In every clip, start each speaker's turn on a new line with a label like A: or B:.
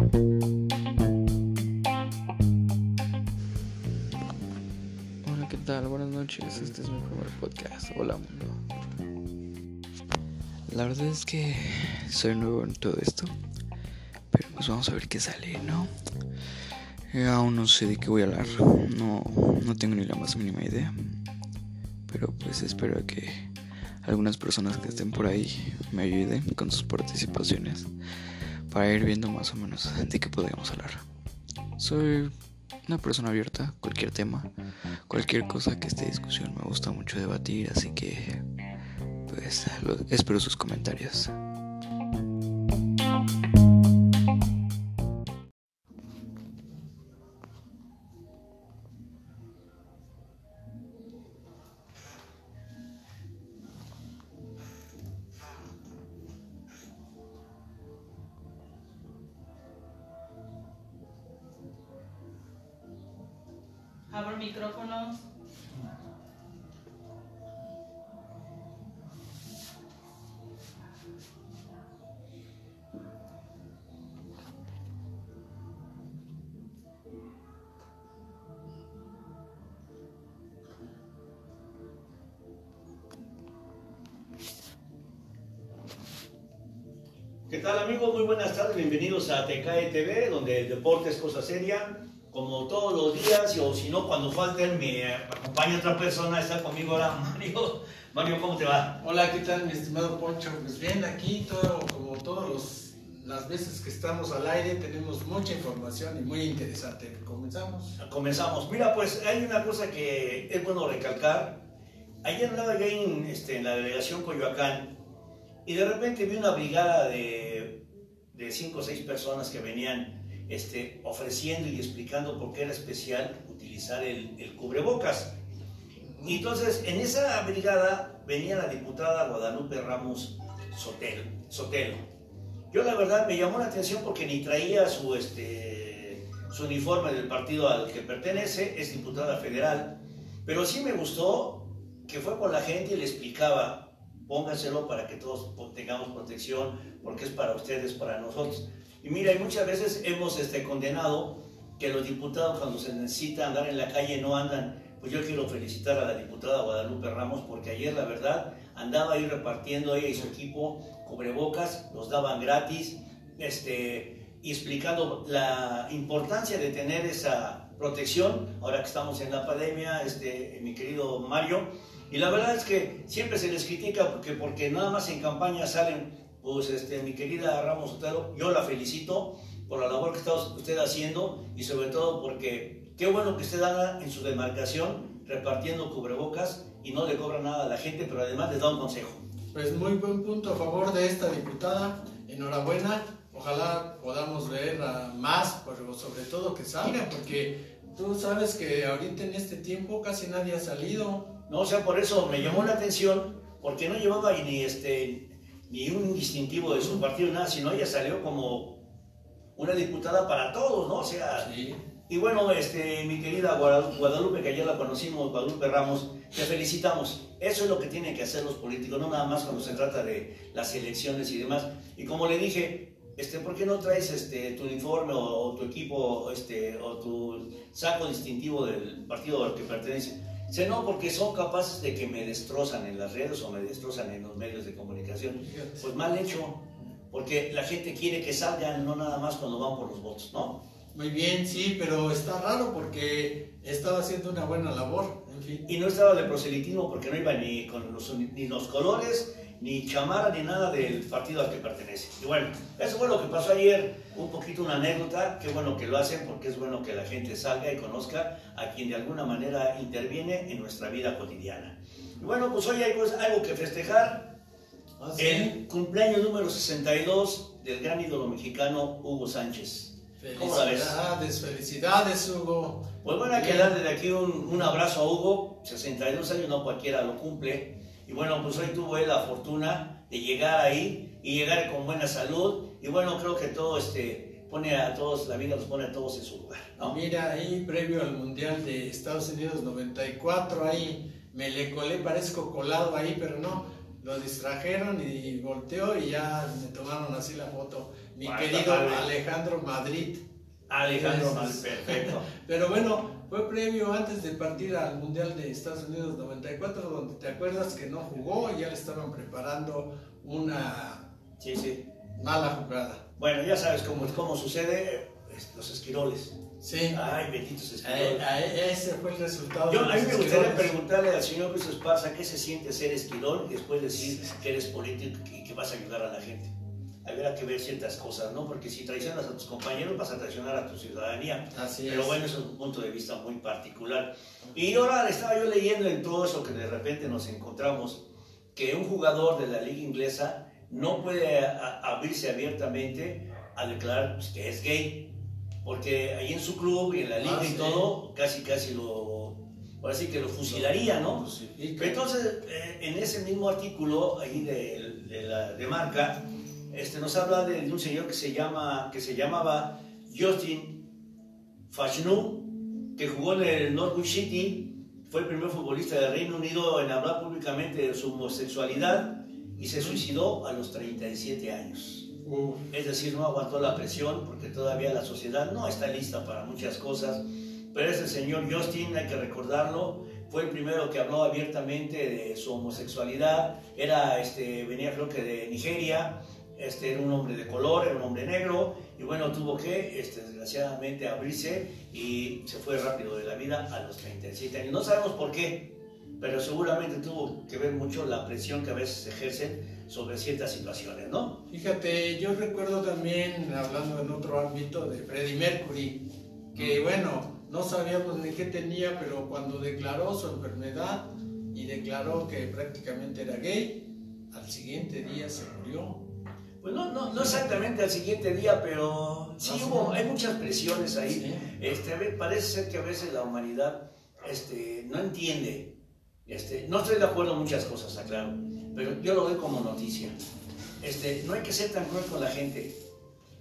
A: Hola, ¿qué tal? Buenas noches. Este es mi primer podcast. Hola, mundo. La verdad es que soy nuevo en todo esto. Pero pues vamos a ver qué sale, ¿no? Eh, aún no sé de qué voy a hablar. No, no tengo ni la más mínima idea. Pero pues espero que algunas personas que estén por ahí me ayuden con sus participaciones para ir viendo más o menos de qué podríamos hablar. Soy una persona abierta, cualquier tema, cualquier cosa que esté discusión, me gusta mucho debatir, así que pues espero sus comentarios.
B: Deporte es cosa seria, como todos los días, o si no, cuando falten, me acompaña otra persona, está conmigo ahora Mario. Mario, ¿cómo te va?
C: Hola, ¿qué tal mi estimado Poncho? Pues bien, aquí todo, como todas las veces que estamos al aire tenemos mucha información y muy interesante. ¿Comenzamos?
B: Comenzamos. Mira, pues hay una cosa que es bueno recalcar. Ayer andaba yo en, este, en la delegación Coyoacán y de repente vi una brigada de, de cinco o seis personas que venían este, ofreciendo y explicando por qué era especial utilizar el, cubrebocas. Y entonces en esa brigada venía la diputada Guadalupe Ramos Sotelo. Sotelo. Yo la verdad me llamó la atención porque ni traía su, este, su uniforme del partido al que pertenece, es diputada federal, pero sí me gustó que fue con la gente y le explicaba, pónganselo para que todos tengamos protección, porque es para ustedes, para nosotros. Y mira, y muchas veces hemos este, condenado que los diputados cuando se necesita andar en la calle no andan. Pues yo quiero felicitar a la diputada Guadalupe Ramos porque ayer la verdad andaba ahí repartiendo ella y su equipo cubrebocas, los daban gratis, este, y explicando la importancia de tener esa protección ahora que estamos en la pandemia, este, mi querido Mario. Y la verdad es que siempre se les critica porque, porque nada más en campaña salen pues este, mi querida Ramos Otero, yo la felicito por la labor que está usted haciendo y sobre todo porque qué bueno que usted anda en su demarcación repartiendo cubrebocas y no le cobra nada a la gente, pero además le da un consejo.
C: Pues muy buen punto a favor de esta diputada, enhorabuena, ojalá podamos ver a más, pero sobre todo que salga, porque tú sabes que ahorita en este tiempo casi nadie ha salido.
B: No, o sea, por eso me llamó la atención, porque no llevaba ni este ni un distintivo de su partido, nada, sino ella salió como una diputada para todos, ¿no? O sea,
C: Sí.
B: y bueno, este, mi querida Guadalupe, que ayer la conocimos, Guadalupe Ramos, te felicitamos. Eso es lo que tienen que hacer los políticos, no nada más cuando se trata de las elecciones y demás. Y como le dije, este, ¿por qué no traes este, tu uniforme o, o tu equipo este, o tu saco distintivo del partido al que pertenece? Dice, no, porque son capaces de que me destrozan en las redes o me destrozan en los medios de comunicación. Pues mal hecho, porque la gente quiere que salgan, no nada más cuando van por los votos, ¿no?
C: Muy bien, sí, pero está raro porque estaba haciendo una buena labor, en fin.
B: Y no estaba de proselitismo porque no iba ni con los, ni los colores, ni chamarra, ni nada del partido al que pertenece. Y bueno, eso fue lo que pasó ayer, un poquito una anécdota, qué bueno que lo hacen porque es bueno que la gente salga y conozca a quien de alguna manera interviene en nuestra vida cotidiana. Y bueno, pues hoy hay pues, algo que festejar,
C: ¿Ah, sí?
B: el cumpleaños número 62 del gran ídolo mexicano Hugo Sánchez.
C: Felicidades, felicidades, Hugo.
B: Pues bueno, hay que darle de aquí un, un abrazo a Hugo, 62 años, no cualquiera lo cumple. Y bueno, pues hoy tuvo él la fortuna de llegar ahí y llegar con buena salud. Y bueno, creo que todo este pone a todos, la vida los pone a todos en su lugar, ¿no?
C: Mira, ahí previo al Mundial de Estados Unidos 94, ahí me le colé, parezco colado ahí, pero no. lo distrajeron y volteó y ya me tomaron así la foto. Mi querido
B: padre.
C: Alejandro Madrid.
B: Alejandro
C: Entonces-
B: perfecto.
C: Pero bueno, fue previo antes de partir al Mundial de Estados Unidos 94, donde te acuerdas que no jugó y ya le estaban preparando una
B: Sí, sí.
C: mala jugada.
B: Bueno, ya sabes cómo, cómo sucede eh, es- los esquiroles.
C: Sí,
B: Ay, benditos
C: a-
B: esquiroles.
C: a- ese fue el resultado.
B: Yo, a mí me gustaría preguntarle al señor Luis Esparza qué se siente ser esquirol y después decir que eres político y que vas a ayudar a la gente. Habrá que ver ciertas cosas, ¿no? Porque si traicionas a tus compañeros vas a traicionar a tu ciudadanía.
C: Así
B: Pero bueno, es un punto de vista muy particular. Y ahora estaba yo leyendo en todo eso que de repente nos encontramos, que un jugador de la liga inglesa no puede abrirse abiertamente a declarar pues, que es gay, porque ahí en su club y en la liga
C: Ah,
B: y
C: sí.
B: todo, casi casi lo, ahora sí que lo fusilaría, ¿no? Pero entonces, eh, en ese mismo artículo ahí de, de la de marca, este, nos habla de, de un señor que se, llama, que se llamaba Justin Fashnu, que jugó en el Norwich City, fue el primer futbolista del Reino Unido en hablar públicamente de su homosexualidad y se suicidó a los 37 años.
C: Uf,
B: Es decir, no aguantó la presión porque todavía la sociedad no está lista para muchas cosas. Pero ese señor Justin, hay que recordarlo, fue el primero que habló abiertamente de su homosexualidad. Era, este, venía creo que de Nigeria, este, era un hombre de color, era un hombre negro, y bueno, tuvo que, este, desgraciadamente, abrirse y se fue rápido de la vida a los 37 años. No sabemos por qué, pero seguramente tuvo que ver mucho la presión que a veces ejercen sobre ciertas situaciones, ¿no?
C: Fíjate, yo recuerdo también, hablando en otro ámbito, de Freddie Mercury, que bueno, no sabíamos ni qué tenía, pero cuando declaró su enfermedad y declaró que prácticamente era gay, al siguiente día se murió.
B: Pues no, no, no exactamente al siguiente día, pero sí hubo, hay muchas presiones ahí. Este, parece ser que a veces la humanidad este, no entiende. Este, no estoy de acuerdo en muchas cosas, aclaro, pero yo lo doy como noticia. Este, no hay que ser tan cruel con la gente,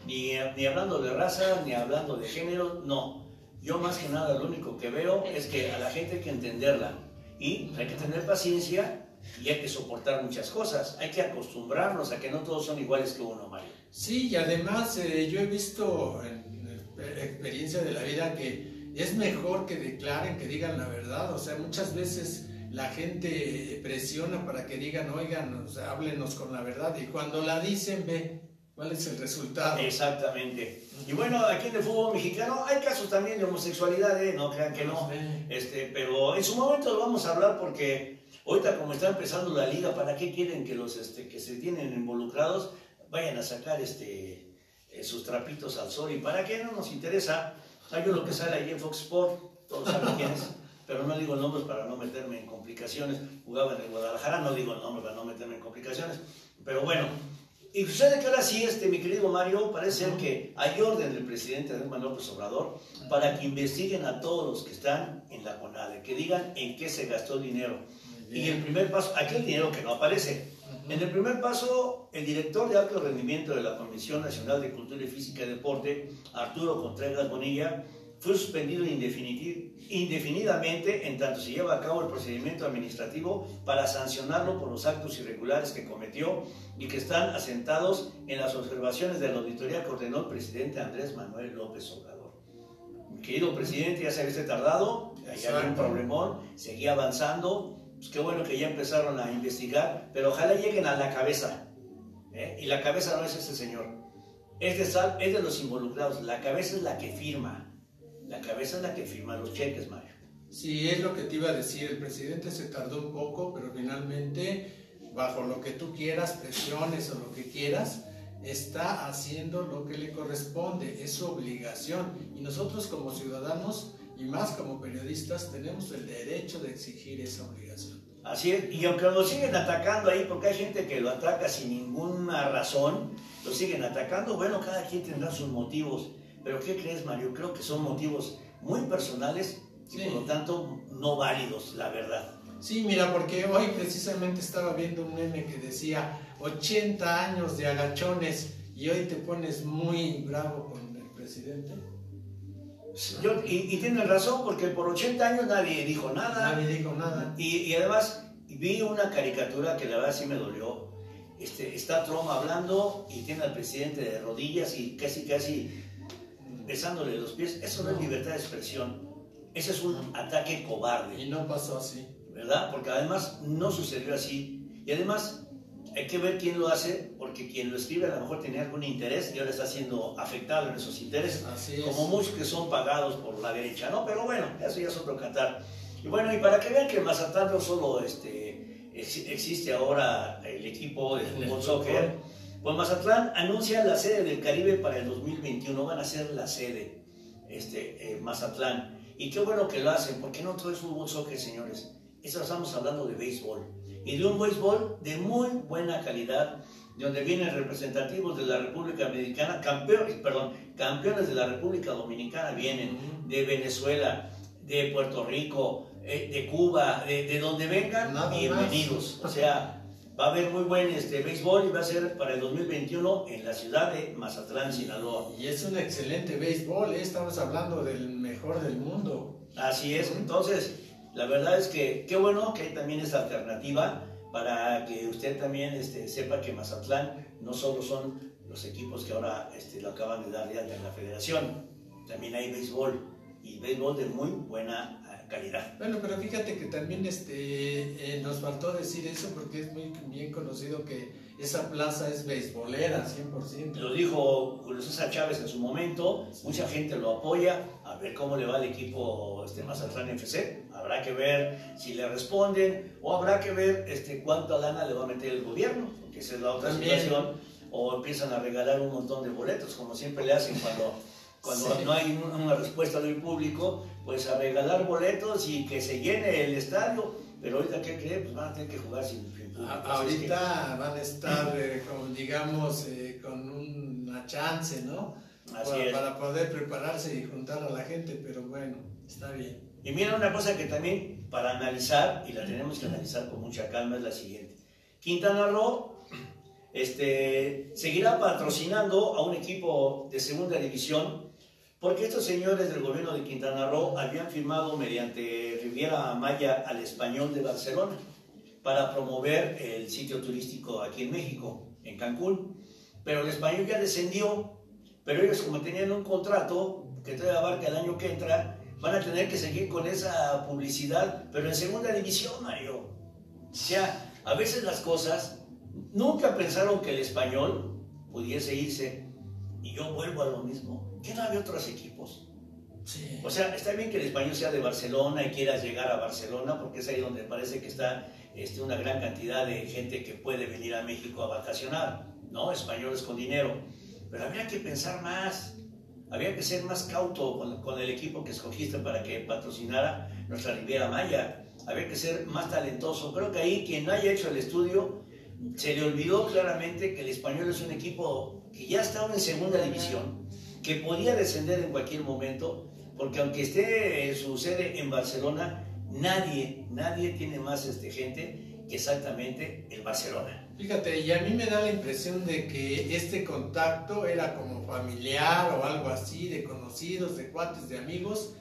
B: ni, ni hablando de raza, ni hablando de género, no. Yo más que nada lo único que veo es que a la gente hay que entenderla y hay que tener paciencia y hay que soportar muchas cosas. Hay que acostumbrarnos a que no todos son iguales que uno, Mario.
C: Sí, y además eh, yo he visto en experiencia de la vida que es mejor que declaren, que digan la verdad. O sea, muchas veces la gente presiona para que digan, oigan, o sea, háblenos con la verdad. Y cuando la dicen, ve cuál es el resultado.
B: Exactamente. Y bueno, aquí en el fútbol mexicano hay casos también de homosexualidad, ¿eh? no crean que no. Este, pero en su momento lo vamos a hablar porque ahorita como está empezando la liga, ¿para qué quieren que los este, que se tienen involucrados vayan a sacar este, eh, sus trapitos al sol? ¿Y para qué no nos interesa? Hay uno que sale ahí en Fox Sport, todos saben quién es, pero no digo nombres para no meterme en complicaciones. Jugaba en el Guadalajara, no digo el nombre para no meterme en complicaciones. Pero bueno, y sucede que ahora sí, este, mi querido Mario, parece ser que hay orden del presidente Andrés Manuel López Obrador para que investiguen a todos los que están en la CONADE, que digan en qué se gastó dinero. Y el primer paso, aquel dinero que no aparece. En el primer paso, el director de alto rendimiento de la Comisión Nacional de Cultura y Física y Deporte, Arturo Contreras Bonilla, fue suspendido indefinidamente en tanto se lleva a cabo el procedimiento administrativo para sancionarlo por los actos irregulares que cometió y que están asentados en las observaciones de la auditoría que ordenó el presidente Andrés Manuel López Obrador. Mi querido presidente, ya se había tardado, ya había un problemón, seguía avanzando, pues qué bueno que ya empezaron a investigar, pero ojalá lleguen a la cabeza. ¿eh? Y la cabeza no es ese señor, es de, sal- es de los involucrados, la cabeza es la que firma, la cabeza es la que firma los cheques, Mario.
C: Sí, es lo que te iba a decir. El presidente se tardó un poco, pero finalmente, bajo lo que tú quieras, presiones o lo que quieras, está haciendo lo que le corresponde. Es su obligación. Y nosotros como ciudadanos y más como periodistas tenemos el derecho de exigir esa obligación.
B: Así es, y aunque lo siguen atacando ahí, porque hay gente que lo ataca sin ninguna razón, lo siguen atacando, bueno, cada quien tendrá sus motivos. Pero ¿qué crees, Mario? Creo que son motivos muy personales y
C: Sí.
B: por lo tanto no válidos, la verdad.
C: Sí, mira, porque hoy precisamente estaba viendo un meme que decía 80 años de agachones y hoy te pones muy bravo con el presidente.
B: Yo, y, y tienen razón, porque por 80 años nadie dijo nada.
C: Nadie dijo nada.
B: Y, y además, vi una caricatura que la verdad sí me dolió. Este, está Trump hablando y tiene al presidente de rodillas y casi, casi besándole los pies. Eso no es libertad de expresión. Ese es un ataque cobarde.
C: Y no pasó así.
B: ¿Verdad? Porque además no sucedió así. Y además hay que ver quién lo hace, porque quien lo escribe a lo mejor tenía algún interés y ahora está siendo afectado en esos intereses,
C: Así es.
B: como muchos que son pagados por la derecha, ¿no? Pero bueno, eso ya es otro cantar. Y bueno, y para que vean que Mazatlán no solo este, ex- existe ahora el equipo de fútbol
C: fútbol.
B: soccer, pues Mazatlán anuncia la sede del Caribe para el 2021, van a ser la sede, este, eh, Mazatlán. Y qué bueno que lo hacen, porque no todo es fútbol soccer, señores. Eso estamos hablando de béisbol. Y de un béisbol de muy buena calidad, de donde vienen representativos de la República Dominicana, campeones, perdón, campeones de la República Dominicana vienen, de Venezuela, de Puerto Rico, eh, de Cuba, de, de donde vengan,
C: Nada más.
B: bienvenidos. O sea, va a haber muy buen este, béisbol y va a ser para el 2021 en la ciudad de Mazatlán, Sinaloa.
C: Y es un excelente béisbol, ¿eh? estamos hablando del mejor del mundo.
B: Así es, entonces, la verdad es que qué bueno que hay también esta alternativa para que usted también este, sepa que Mazatlán no solo son los equipos que ahora este, lo acaban de dar de alta en la federación, también hay béisbol y béisbol de muy buena eh, calidad.
C: Bueno, pero fíjate que también este, eh, nos faltó decir eso porque es muy bien conocido que esa plaza es beisbolera, 100%.
B: Lo dijo Julio César Chávez en su momento, mucha gente lo apoya, a ver cómo le va al equipo este, Mazatlán FC, habrá que ver si le responden o habrá que ver este, cuánta lana le va a meter el gobierno, porque esa es la otra
C: También.
B: situación, o empiezan a regalar un montón de boletos, como siempre le hacen cuando, cuando
C: Sí.
B: no hay un- una respuesta del público, pues a regalar boletos y que se llene el estadio, pero ahorita, ¿qué creen? Pues van a tener que jugar sin, sin público.
C: A-
B: Así es que-
C: ahorita van a estar, eh, como digamos, eh, con una chance, ¿no?
B: Así
C: para,
B: es.
C: para poder prepararse y juntar a la gente, pero bueno, está bien.
B: Y mira una cosa que también para analizar, y la tenemos que analizar con mucha calma, es la siguiente. Quintana Roo este, seguirá patrocinando a un equipo de segunda división, porque estos señores del gobierno de Quintana Roo habían firmado mediante Riviera Maya al español de Barcelona para promover el sitio turístico aquí en México, en Cancún. Pero el español ya descendió, pero ellos como tenían un contrato que todavía abarca el año que entra, van a tener que seguir con esa publicidad, pero en segunda división, Mario. O sea, a veces las cosas, nunca pensaron que el español pudiese irse, y yo vuelvo a lo mismo, que no había otros equipos.
C: Sí.
B: O sea, está bien que el español sea de Barcelona y quieras llegar a Barcelona, porque es ahí donde parece que está este, una gran cantidad de gente que puede venir a México a vacacionar, ¿no? Españoles con dinero. Pero había que pensar más, había que ser más cauto con, el equipo que escogiste para que patrocinara nuestra Riviera Maya. Había que ser más talentoso. Creo que ahí quien no haya hecho el estudio se le olvidó claramente que el español es un equipo que ya estaba en segunda división, que podía descender en cualquier momento, porque aunque esté su sede en Barcelona, nadie, nadie tiene más este, gente que exactamente el Barcelona.
C: Fíjate, y a mí me da la impresión de que este contacto era como familiar o algo así, de conocidos, de cuates, de amigos,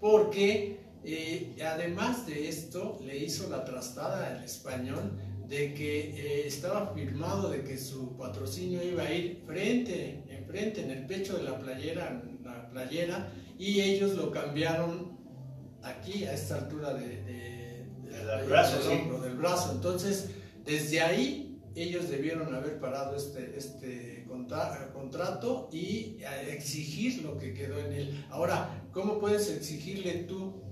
C: porque eh, además de esto le hizo la trastada al español de que eh, estaba firmado de que su patrocinio iba a ir frente, enfrente, en el pecho de la playera, la playera, y ellos lo cambiaron aquí, a esta altura de, de- de
B: Del brazo,
C: del
B: sí.
C: hombro, del brazo. Entonces, desde ahí ellos debieron haber parado este, este contra- contrato y eh, exigir lo que quedó en él. Ahora, ¿cómo puedes exigirle tú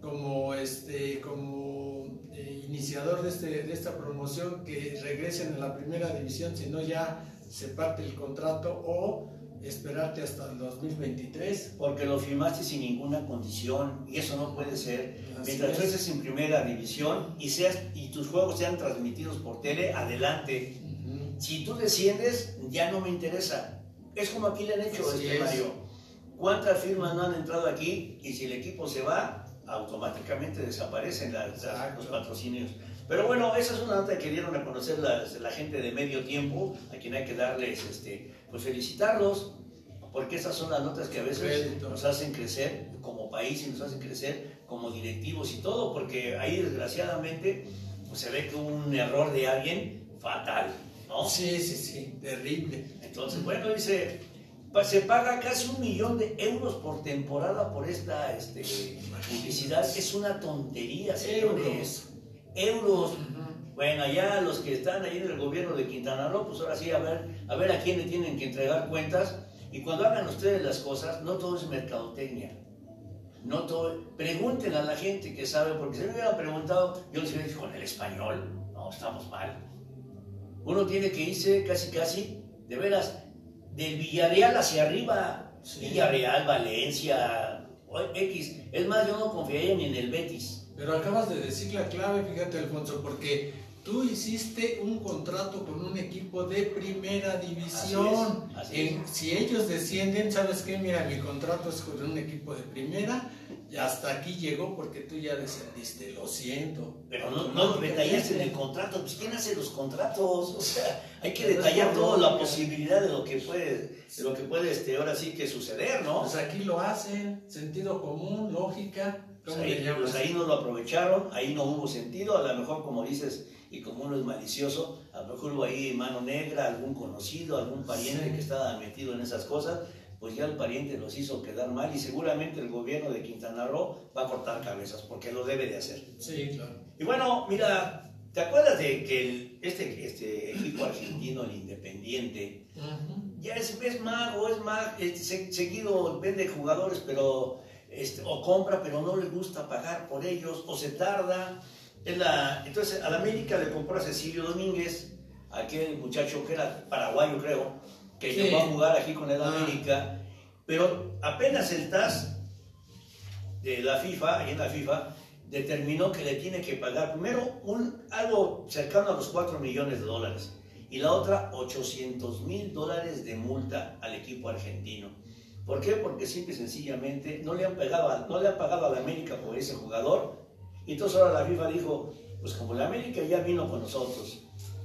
C: como, este, como eh, iniciador de, este, de esta promoción que regresen a la primera división si no ya se parte el contrato o esperarte hasta el 2023?
B: Porque lo firmaste sin ninguna condición y eso no puede ser.
C: Así
B: Mientras tú
C: es.
B: estés en primera división y, seas, y tus juegos sean transmitidos por tele, adelante.
C: Ujú.
B: Si tú desciendes, ya no me interesa. Es como aquí le han hecho, este
C: es.
B: Mario. ¿Cuántas firmas no han entrado aquí? Y si el equipo se va, automáticamente desaparecen las- las- los patrocinios. Pero bueno, esa es una nota que dieron a conocer las- la gente de medio tiempo, a quien hay que darles, este, pues felicitarlos, porque esas son las notas que a veces nos hacen crecer como país y nos hacen crecer como directivos y todo, porque ahí desgraciadamente pues se ve que hubo un error de alguien fatal, ¿no?
C: Sí, sí, sí, terrible.
B: Entonces, bueno, dice, se paga casi un millón de euros por temporada por esta este, publicidad. Es una tontería, señores. Euros. Bueno, allá los que están ahí en el gobierno de Quintana Roo, pues ahora sí, a ver, a ver a quién le tienen que entregar cuentas. Y cuando hagan ustedes las cosas, no todo es mercadotecnia. No todo, pregunten a la gente que sabe, porque si me hubieran preguntado, yo les hubiera dicho con el español, no, estamos mal. Uno tiene que irse casi, casi, de veras, del Villarreal hacia arriba.
C: Sí.
B: Villarreal, Valencia, X. Es más, yo no confiaría ni en el Betis.
C: Pero acabas de decir la clave, fíjate Alfonso, porque tú hiciste un contrato con un equipo de primera división.
B: Así es, así
C: En- si ellos descienden, ¿sabes qué? Mira, mi contrato es con un equipo de primera y hasta aquí llegó porque tú ya descendiste, lo siento.
B: Pero no, no detallaste en el contrato. Pues, ¿quién hace los contratos? O sea, hay que detallar toda la posibilidad de lo que puede, de lo que puede este, ahora sí que suceder, ¿no?
C: Pues aquí lo hacen, sentido común, lógica.
B: Pues
C: ¿Cómo
B: ahí,
C: le
B: pues ahí no lo aprovecharon, ahí no hubo sentido, a lo mejor como dices, y como uno es malicioso, a lo mejor hubo ahí mano negra, algún conocido, algún pariente
C: Sí.
B: que estaba metido en esas cosas, pues ya el pariente los hizo quedar mal y seguramente el gobierno de Quintana Roo va a cortar cabezas, porque lo debe de hacer.
C: Sí, claro.
B: Y bueno, mira, ¿te acuerdas de que el- este, este equipo argentino, el Independiente,
C: Ujú.
B: ya es, es mago, es mago, seguido vende jugadores, pero este, o compra, pero no le gusta pagar por ellos, o se tarda. Es la, entonces, al América le compró a Cecilio Domínguez, aquel muchacho que era paraguayo, creo, que
C: Sí.
B: llegó a jugar aquí con el
C: Ah.
B: América, pero apenas el TAS de la FIFA, ahí en la FIFA, determinó que le tiene que pagar primero un, algo cercano a los 4 millones de dólares y la otra 800 mil dólares de multa al equipo argentino. ¿Por qué? Porque simple y sencillamente no le han pagado, a- no le han pagado a la América por ese jugador y entonces ahora la FIFA dijo, pues como la América ya vino con nosotros,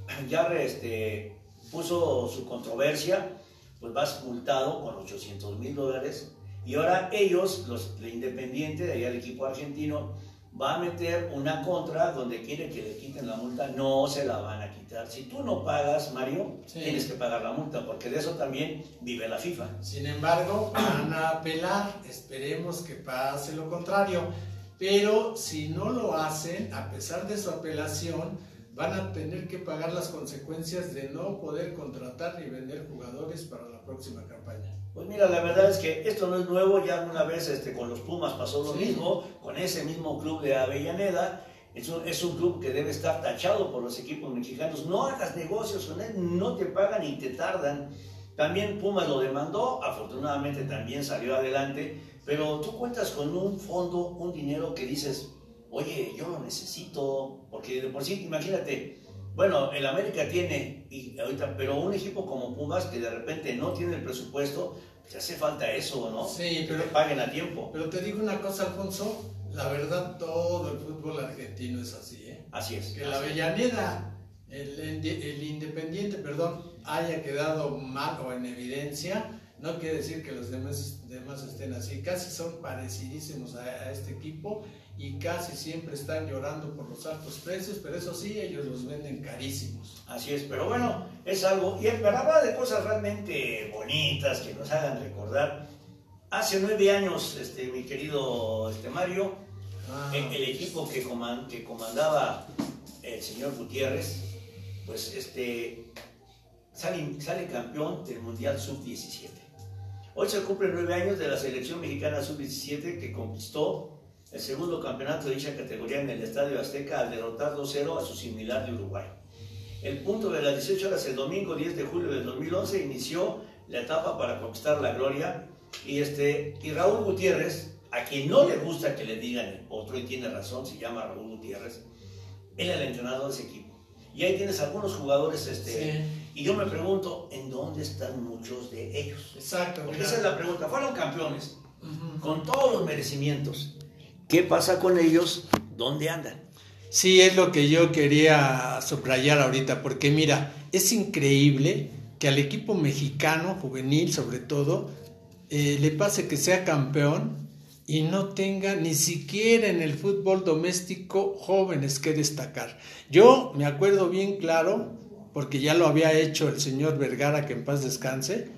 B: ya este, puso su controversia, pues vas multado con 800 mil dólares y ahora ellos, los de Independiente, de allá el equipo argentino, va a meter una contra donde quiere que le quiten la multa, no se la van a quitar. Si tú no pagas, Mario,
C: Sí.
B: tienes que pagar la multa, porque de eso también vive la FIFA.
C: Sin embargo, van a apelar, esperemos que pase lo contrario, pero si no lo hacen, a pesar de su apelación, van a tener que pagar las consecuencias de no poder contratar ni vender jugadores para la próxima campaña.
B: Pues mira, la verdad es que esto no es nuevo, ya una vez este, con los Pumas pasó lo
C: Sí.
B: mismo, con ese mismo club de Avellaneda, es un, es un club que debe estar tachado por los equipos mexicanos, no hagas negocios con él, no te pagan y te tardan. También Pumas lo demandó, afortunadamente también salió adelante, pero tú cuentas con un fondo, un dinero que dices, oye, yo lo necesito, porque de por sí, imagínate, bueno, el América tiene, y ahorita, pero un equipo como Pumas que de repente no tiene el presupuesto, pues hace falta eso, ¿no?
C: Sí,
B: Que
C: pero-
B: te paguen a tiempo.
C: Pero te digo una cosa, Alfonso, la verdad todo el fútbol argentino es así, ¿eh?
B: Así es.
C: Que la
B: así es.
C: Avellaneda, el, el Independiente, perdón, haya quedado mal o en evidencia, no quiere decir que los demás, demás estén así. Casi son parecidísimos a, a este equipo y casi siempre están llorando por los altos precios, pero eso sí, ellos los venden carísimos.
B: Así es, pero bueno, es algo. Y para hablar de cosas realmente bonitas que nos hagan recordar, hace nueve años, este, mi querido este, Mario,
C: Ah,
B: el, el equipo que, coman- que comandaba el señor Gutiérrez, pues este, sale, sale campeón del Mundial Sub-17. Hoy se cumplen nueve años de la selección mexicana Sub-17 que conquistó el segundo campeonato de dicha categoría en el Estadio Azteca al derrotar 2-0 a su similar de Uruguay. El punto de las 18 horas el domingo 10 de julio del 2011 inició la etapa para conquistar la gloria y, este, y Raúl Gutiérrez, a quien no le gusta que le digan otro y tiene razón, se llama Raúl Gutiérrez, él era el entrenador de ese equipo. Y ahí tienes algunos jugadores, este,
C: Sí.
B: Y yo me pregunto, ¿en dónde están muchos de ellos?
C: Exacto.
B: Porque esa es la pregunta. Fueron campeones, con todos los merecimientos. ¿Qué pasa con ellos? ¿Dónde andan?
C: Sí, es lo que yo quería subrayar ahorita, porque mira, es increíble que al equipo mexicano, juvenil sobre todo, eh, le pase que sea campeón y no tenga ni siquiera en el fútbol doméstico jóvenes que destacar. Yo me acuerdo bien claro, porque ya lo había hecho el señor Vergara, que en paz descanse,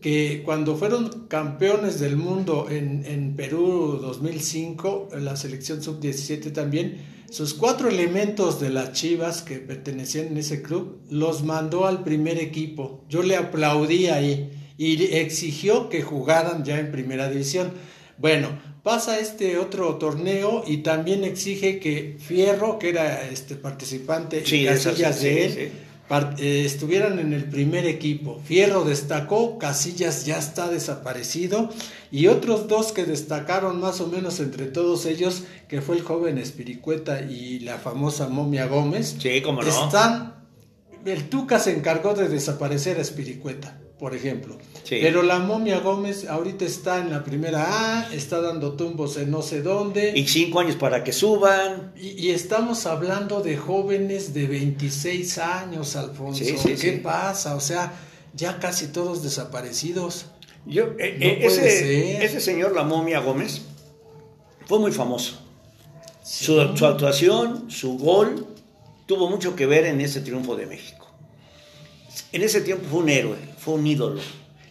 C: que cuando fueron campeones del mundo en, en Perú 2005, en la selección sub-17 también, sus cuatro elementos de las Chivas que pertenecían en ese club los mandó al primer equipo. Yo le aplaudí ahí y exigió que jugaran ya en primera división. Bueno, pasa este otro torneo y también exige que Fierro, que era este participante
B: Sí,
C: en Casillas
B: sí,
C: de él,
B: sí.
C: Eh, estuvieran en el primer equipo. Fierro destacó, Casillas ya está desaparecido y otros dos que destacaron más o menos entre todos ellos, que fue el joven Espiricueta y la famosa Momia Gómez,
B: Sí, cómo no.
C: están... El Tuca se encargó de desaparecer a Espiricueta, por ejemplo.
B: Sí.
C: Pero la Momia Gómez ahorita está en la primera A, está dando tumbos en no sé dónde.
B: Y cinco años para que suban.
C: Y, y estamos hablando de jóvenes de 26 años, Alfonso.
B: Sí, sí,
C: ¿Qué pasa? O sea, ya casi todos desaparecidos.
B: Yo, eh,
C: No
B: eh, ese, señor, la momia Gómez, fue muy famoso. Su, su actuación, su gol, tuvo mucho que ver en ese triunfo de México. En ese tiempo fue un héroe, fue un ídolo.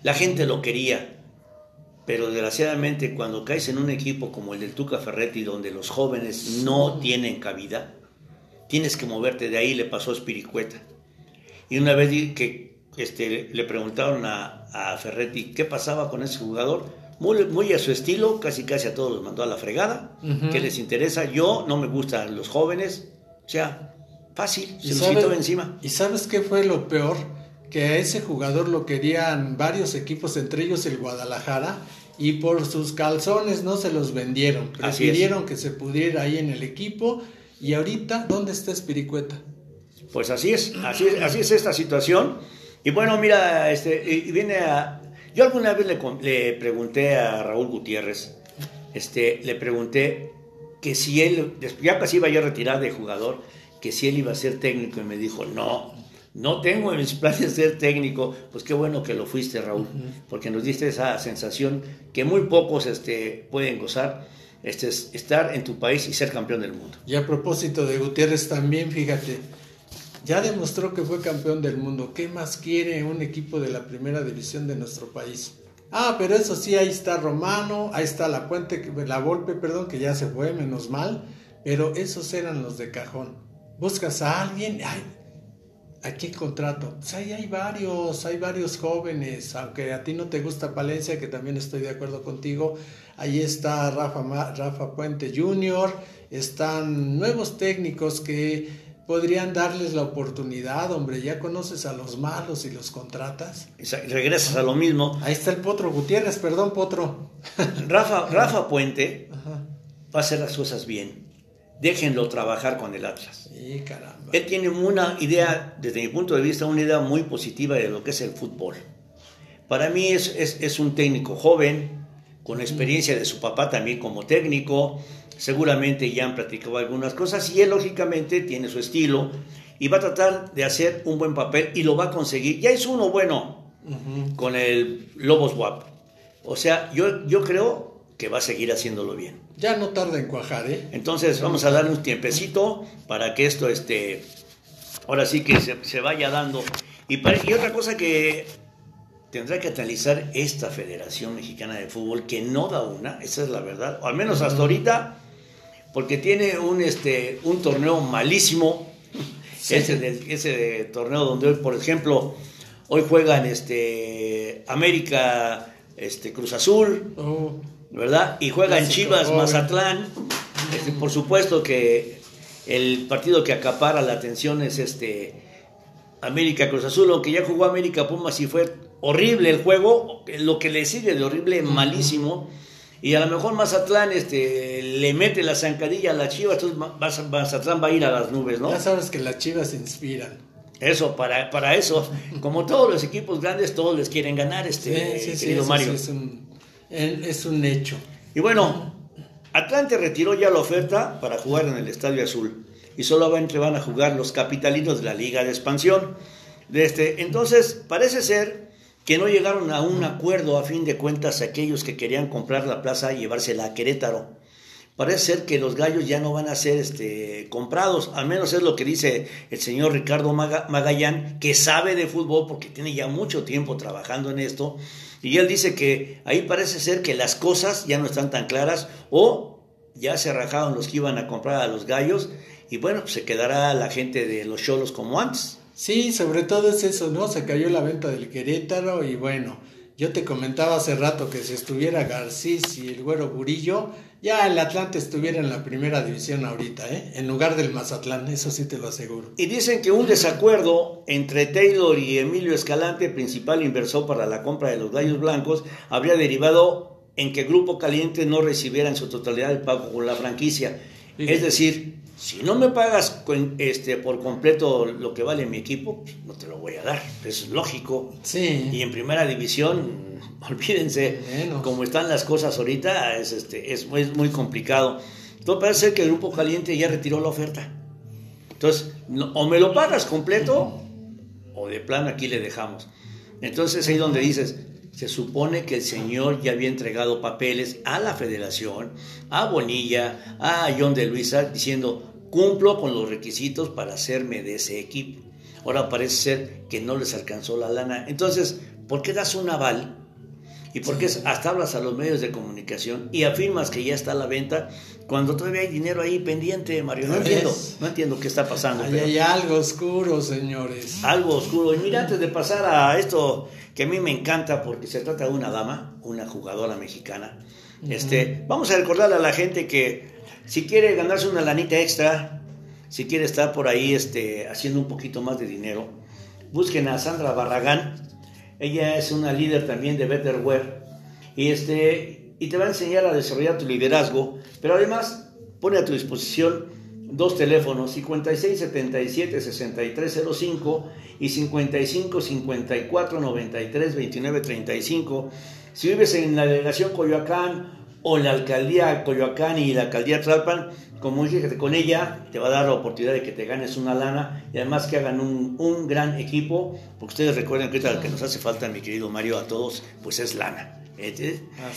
B: La gente lo quería. Pero desgraciadamente cuando caes en un equipo como el del Tuca Ferretti, donde los jóvenes no tienen cabida, tienes que moverte de ahí, le pasó a Spiricueta. Y una vez que este, le preguntaron a, a Ferretti qué pasaba con ese jugador, muy, muy a su estilo, casi casi a todos los mandó a la fregada,
C: Ujú.
B: ¿qué les interesa? Yo no me gustan los jóvenes, o sea, fácil,
C: ¿Y
B: se
C: sabes-
B: quitó encima.
C: ¿Y sabes qué fue lo peor? Que a ese jugador lo querían varios equipos, entre ellos el Guadalajara, y por sus calzones no se los vendieron.
B: Es.
C: Prefirieron que se pudiera ahí en el equipo. Y ahorita, ¿dónde está Espiricueta?
B: Pues así es, así es, así es esta situación. Y bueno, mira, este, y viene a... Yo alguna vez le, pregunté a Raúl Gutiérrez, este, le pregunté que si él, ya casi iba yo a retirar de jugador, que si él iba a ser técnico y me dijo, no, no tengo en mis planes ser técnico. Pues qué bueno que lo fuiste, Raúl, porque nos diste esa sensación que muy pocos este, pueden gozar, este, es estar en tu país y ser campeón del mundo.
C: Y a propósito de Gutiérrez también, fíjate, ya demostró que fue campeón del mundo. ¿Qué más quiere un equipo de la primera división de nuestro país? Ah, pero eso sí, ahí está Romano, ahí está la Puente, la Volpe, perdón, que ya se fue, menos mal. Pero esos eran los de cajón. Buscas a alguien, ay, aquí contrato. Pues ahí hay varios, hay varios jóvenes, aunque a ti no te gusta Palencia, que también estoy de acuerdo contigo. Ahí está Rafa, Rafa Puente Jr., están nuevos técnicos que podrían darles la oportunidad, hombre, ya conoces a los malos y los contratas.
B: Y regresas a lo mismo.
C: Ahí está el Potro Gutiérrez, perdón, Potro.
B: Rafa, Rafa Puente
C: Ajá.
B: va a hacer las cosas bien. Déjenlo trabajar con el Atlas.
C: Sí, caramba.
B: Él tiene una idea, desde mi punto de vista, una idea muy positiva de lo que es el fútbol. Para mí es, es, es un técnico joven, con experiencia de su papá también como técnico. Seguramente ya han practicado algunas cosas y él lógicamente tiene su estilo y va a tratar de hacer un buen papel y lo va a conseguir. Ya es uno bueno con el Lobos WAP. O sea, yo, yo creo que va a seguir haciéndolo bien.
C: Ya no tarda en cuajar, ¿eh?
B: Entonces vamos a darle un tiempecito para que esto, este, ahora sí que se, se vaya dando. Y, para- y otra cosa que tendrá que analizar esta Federación Mexicana de Fútbol, que no da una, esa es la verdad, o al menos hasta ahorita, porque tiene un, este, un torneo malísimo,
C: Sí.
B: ese, de- ese de torneo donde hoy, por ejemplo, hoy juegan este, América, este, Cruz Azul,
C: Oh,
B: ¿verdad? Y juegan
C: Clásico
B: Chivas,
C: joven.
B: Mazatlán. Este, por supuesto que el partido que acapara la atención es este América Cruz Azul, aunque ya jugó América Pumas y fue horrible el juego, lo que le sigue de horrible, malísimo. Y a lo mejor Mazatlán este, le mete la zancadilla a la Chivas, entonces Ma- Maz- Mazatlán va a ir a las nubes, ¿no?
C: Ya sabes que las chivas inspiran.
B: Eso, para, para eso, como todos los equipos grandes, todos les quieren ganar, este,
C: Sí, sí, sí,
B: querido Mario.
C: sí es un, en- es un hecho.
B: Y bueno, Atlante retiró ya la oferta para jugar en el Estadio Azul y solamente van a jugar los capitalinos de la Liga de Expansión. Este, entonces, parece ser que no llegaron a un acuerdo a fin de cuentas aquellos que querían comprar la plaza y llevársela a Querétaro. Parece ser que los gallos ya no van a ser este, comprados, al menos es lo que dice el señor Ricardo Magallán, que sabe de fútbol porque tiene ya mucho tiempo trabajando en esto, y él dice que ahí parece ser que las cosas ya no están tan claras o ya se rajaron los que iban a comprar a los gallos y bueno, pues se quedará la gente de los cholos como antes.
C: Sí, sobre todo es eso, ¿no? Se cayó la venta del Querétaro y bueno, yo te comentaba hace rato que si estuviera Garcís y el Güero Burillo, ya el Atlante estuviera en la primera división ahorita, ¿eh? En lugar del Mazatlán, eso sí te lo aseguro.
B: Y dicen que un desacuerdo entre Taylor y Emilio Escalante, principal inversor para la compra de los Gallos Blancos, habría derivado en que Grupo Caliente no recibiera en su totalidad el pago con la franquicia. Es decir, si no me pagas este, por completo lo que vale mi equipo, no te lo voy a dar. Eso es lógico.
C: Sí.
B: Y en primera división, olvídense, como están las cosas ahorita, es, este, es, muy complicado. Entonces parece ser que el Grupo Caliente ya retiró la oferta. Entonces, o me lo pagas completo, o de plano aquí le dejamos. Entonces ahí donde dices, se supone que el señor ya había entregado papeles a la federación, a Bonilla, a John de Luisa, diciendo, cumplo con los requisitos para hacerme de ese equipo. Ahora parece ser que no les alcanzó la lana. Entonces, ¿por qué das un aval? ¿Y por qué hasta hablas a los medios de comunicación y afirmas que ya está a la venta cuando todavía hay dinero ahí pendiente, Mario? No entiendo, no entiendo qué está pasando.
C: hay algo oscuro, señores.
B: Algo oscuro. Y mira, antes de pasar a esto que a mí me encanta porque se trata de una dama, una jugadora mexicana, este, vamos a recordarle a la gente que si quiere ganarse una lanita extra, si quiere estar por ahí este, haciendo un poquito más de dinero, busquen a Sandra Barragán. Ella es una líder también de Betterware y, este, y te va a enseñar a desarrollar tu liderazgo, pero además pone a tu disposición dos teléfonos, 56 77 6305 y 55 54 93 29 35. Si vives en la delegación Coyoacán o la alcaldía Coyoacán y la alcaldía Tlalpan, como dije, con ella te va a dar la oportunidad de que te ganes una lana y además que hagan un, un gran equipo, porque ustedes recuerden que lo que nos hace falta, mi querido Mario, a todos, pues es lana.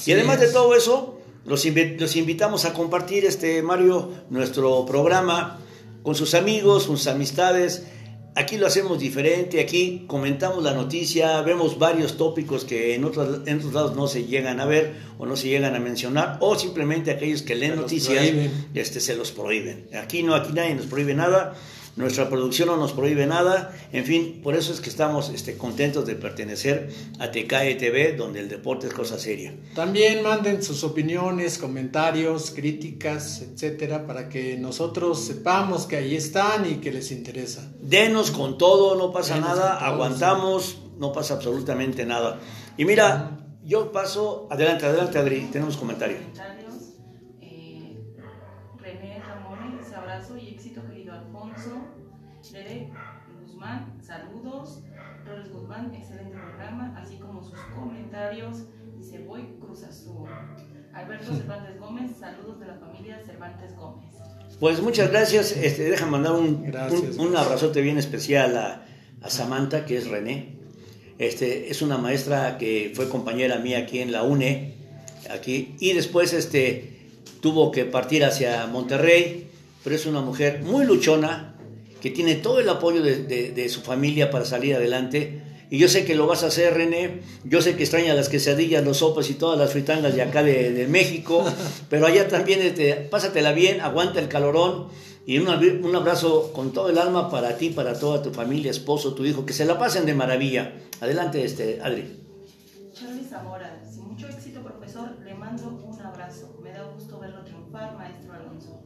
B: y además de todo eso, los, los, invitamos a compartir, este Mario, nuestro programa con sus amigos, sus amistades, Aquí lo hacemos diferente, aquí comentamos la noticia, vemos varios tópicos que en otros, en otros lados no se llegan a ver o no se llegan a mencionar, o simplemente aquellos que leen noticias este, se los prohíben. Aquí no, aquí nadie nos prohíbe nada nuestra producción no nos prohíbe nada, en fin, por eso es que estamos este, contentos de pertenecer a TKE TV, donde el deporte es cosa seria.
C: También manden sus opiniones, comentarios, críticas, etcétera, para que nosotros sepamos que ahí están y que les interesa.
B: Denos con todo, no pasa nada, aguantamos, no pasa absolutamente nada. Y mira, yo paso, adelante, adelante Adri, tenemos comentario.
D: Saludos. Roles Guzmán, excelente programa, así como sus comentarios. Dice, voy Cruz Azul. Alberto Cervantes Gómez, saludos de la familia Cervantes Gómez.
B: Pues muchas gracias. Este, deja mandar un, un, abrazote bien especial a, a, Samantha, que es René. Este, es una maestra que fue compañera mía aquí en la UNE, aquí, y después este, tuvo que partir hacia Monterrey, pero es una mujer muy luchona, que tiene todo el apoyo de, su familia para salir adelante. Y yo sé que lo vas a hacer, René. Yo sé que extraña las quesadillas, los sopes y todas las fritangas de acá de, México. Pero allá también, este, pásatela bien, aguanta el calorón. Y un, un, abrazo con todo el alma para ti, para toda tu familia, esposo, tu hijo. Que se la pasen de maravilla. Adelante, este, Adri.
D: Charlie Zamora, sin mucho éxito, profesor, le mando un abrazo. Me da gusto verlo triunfar, maestro Alonso.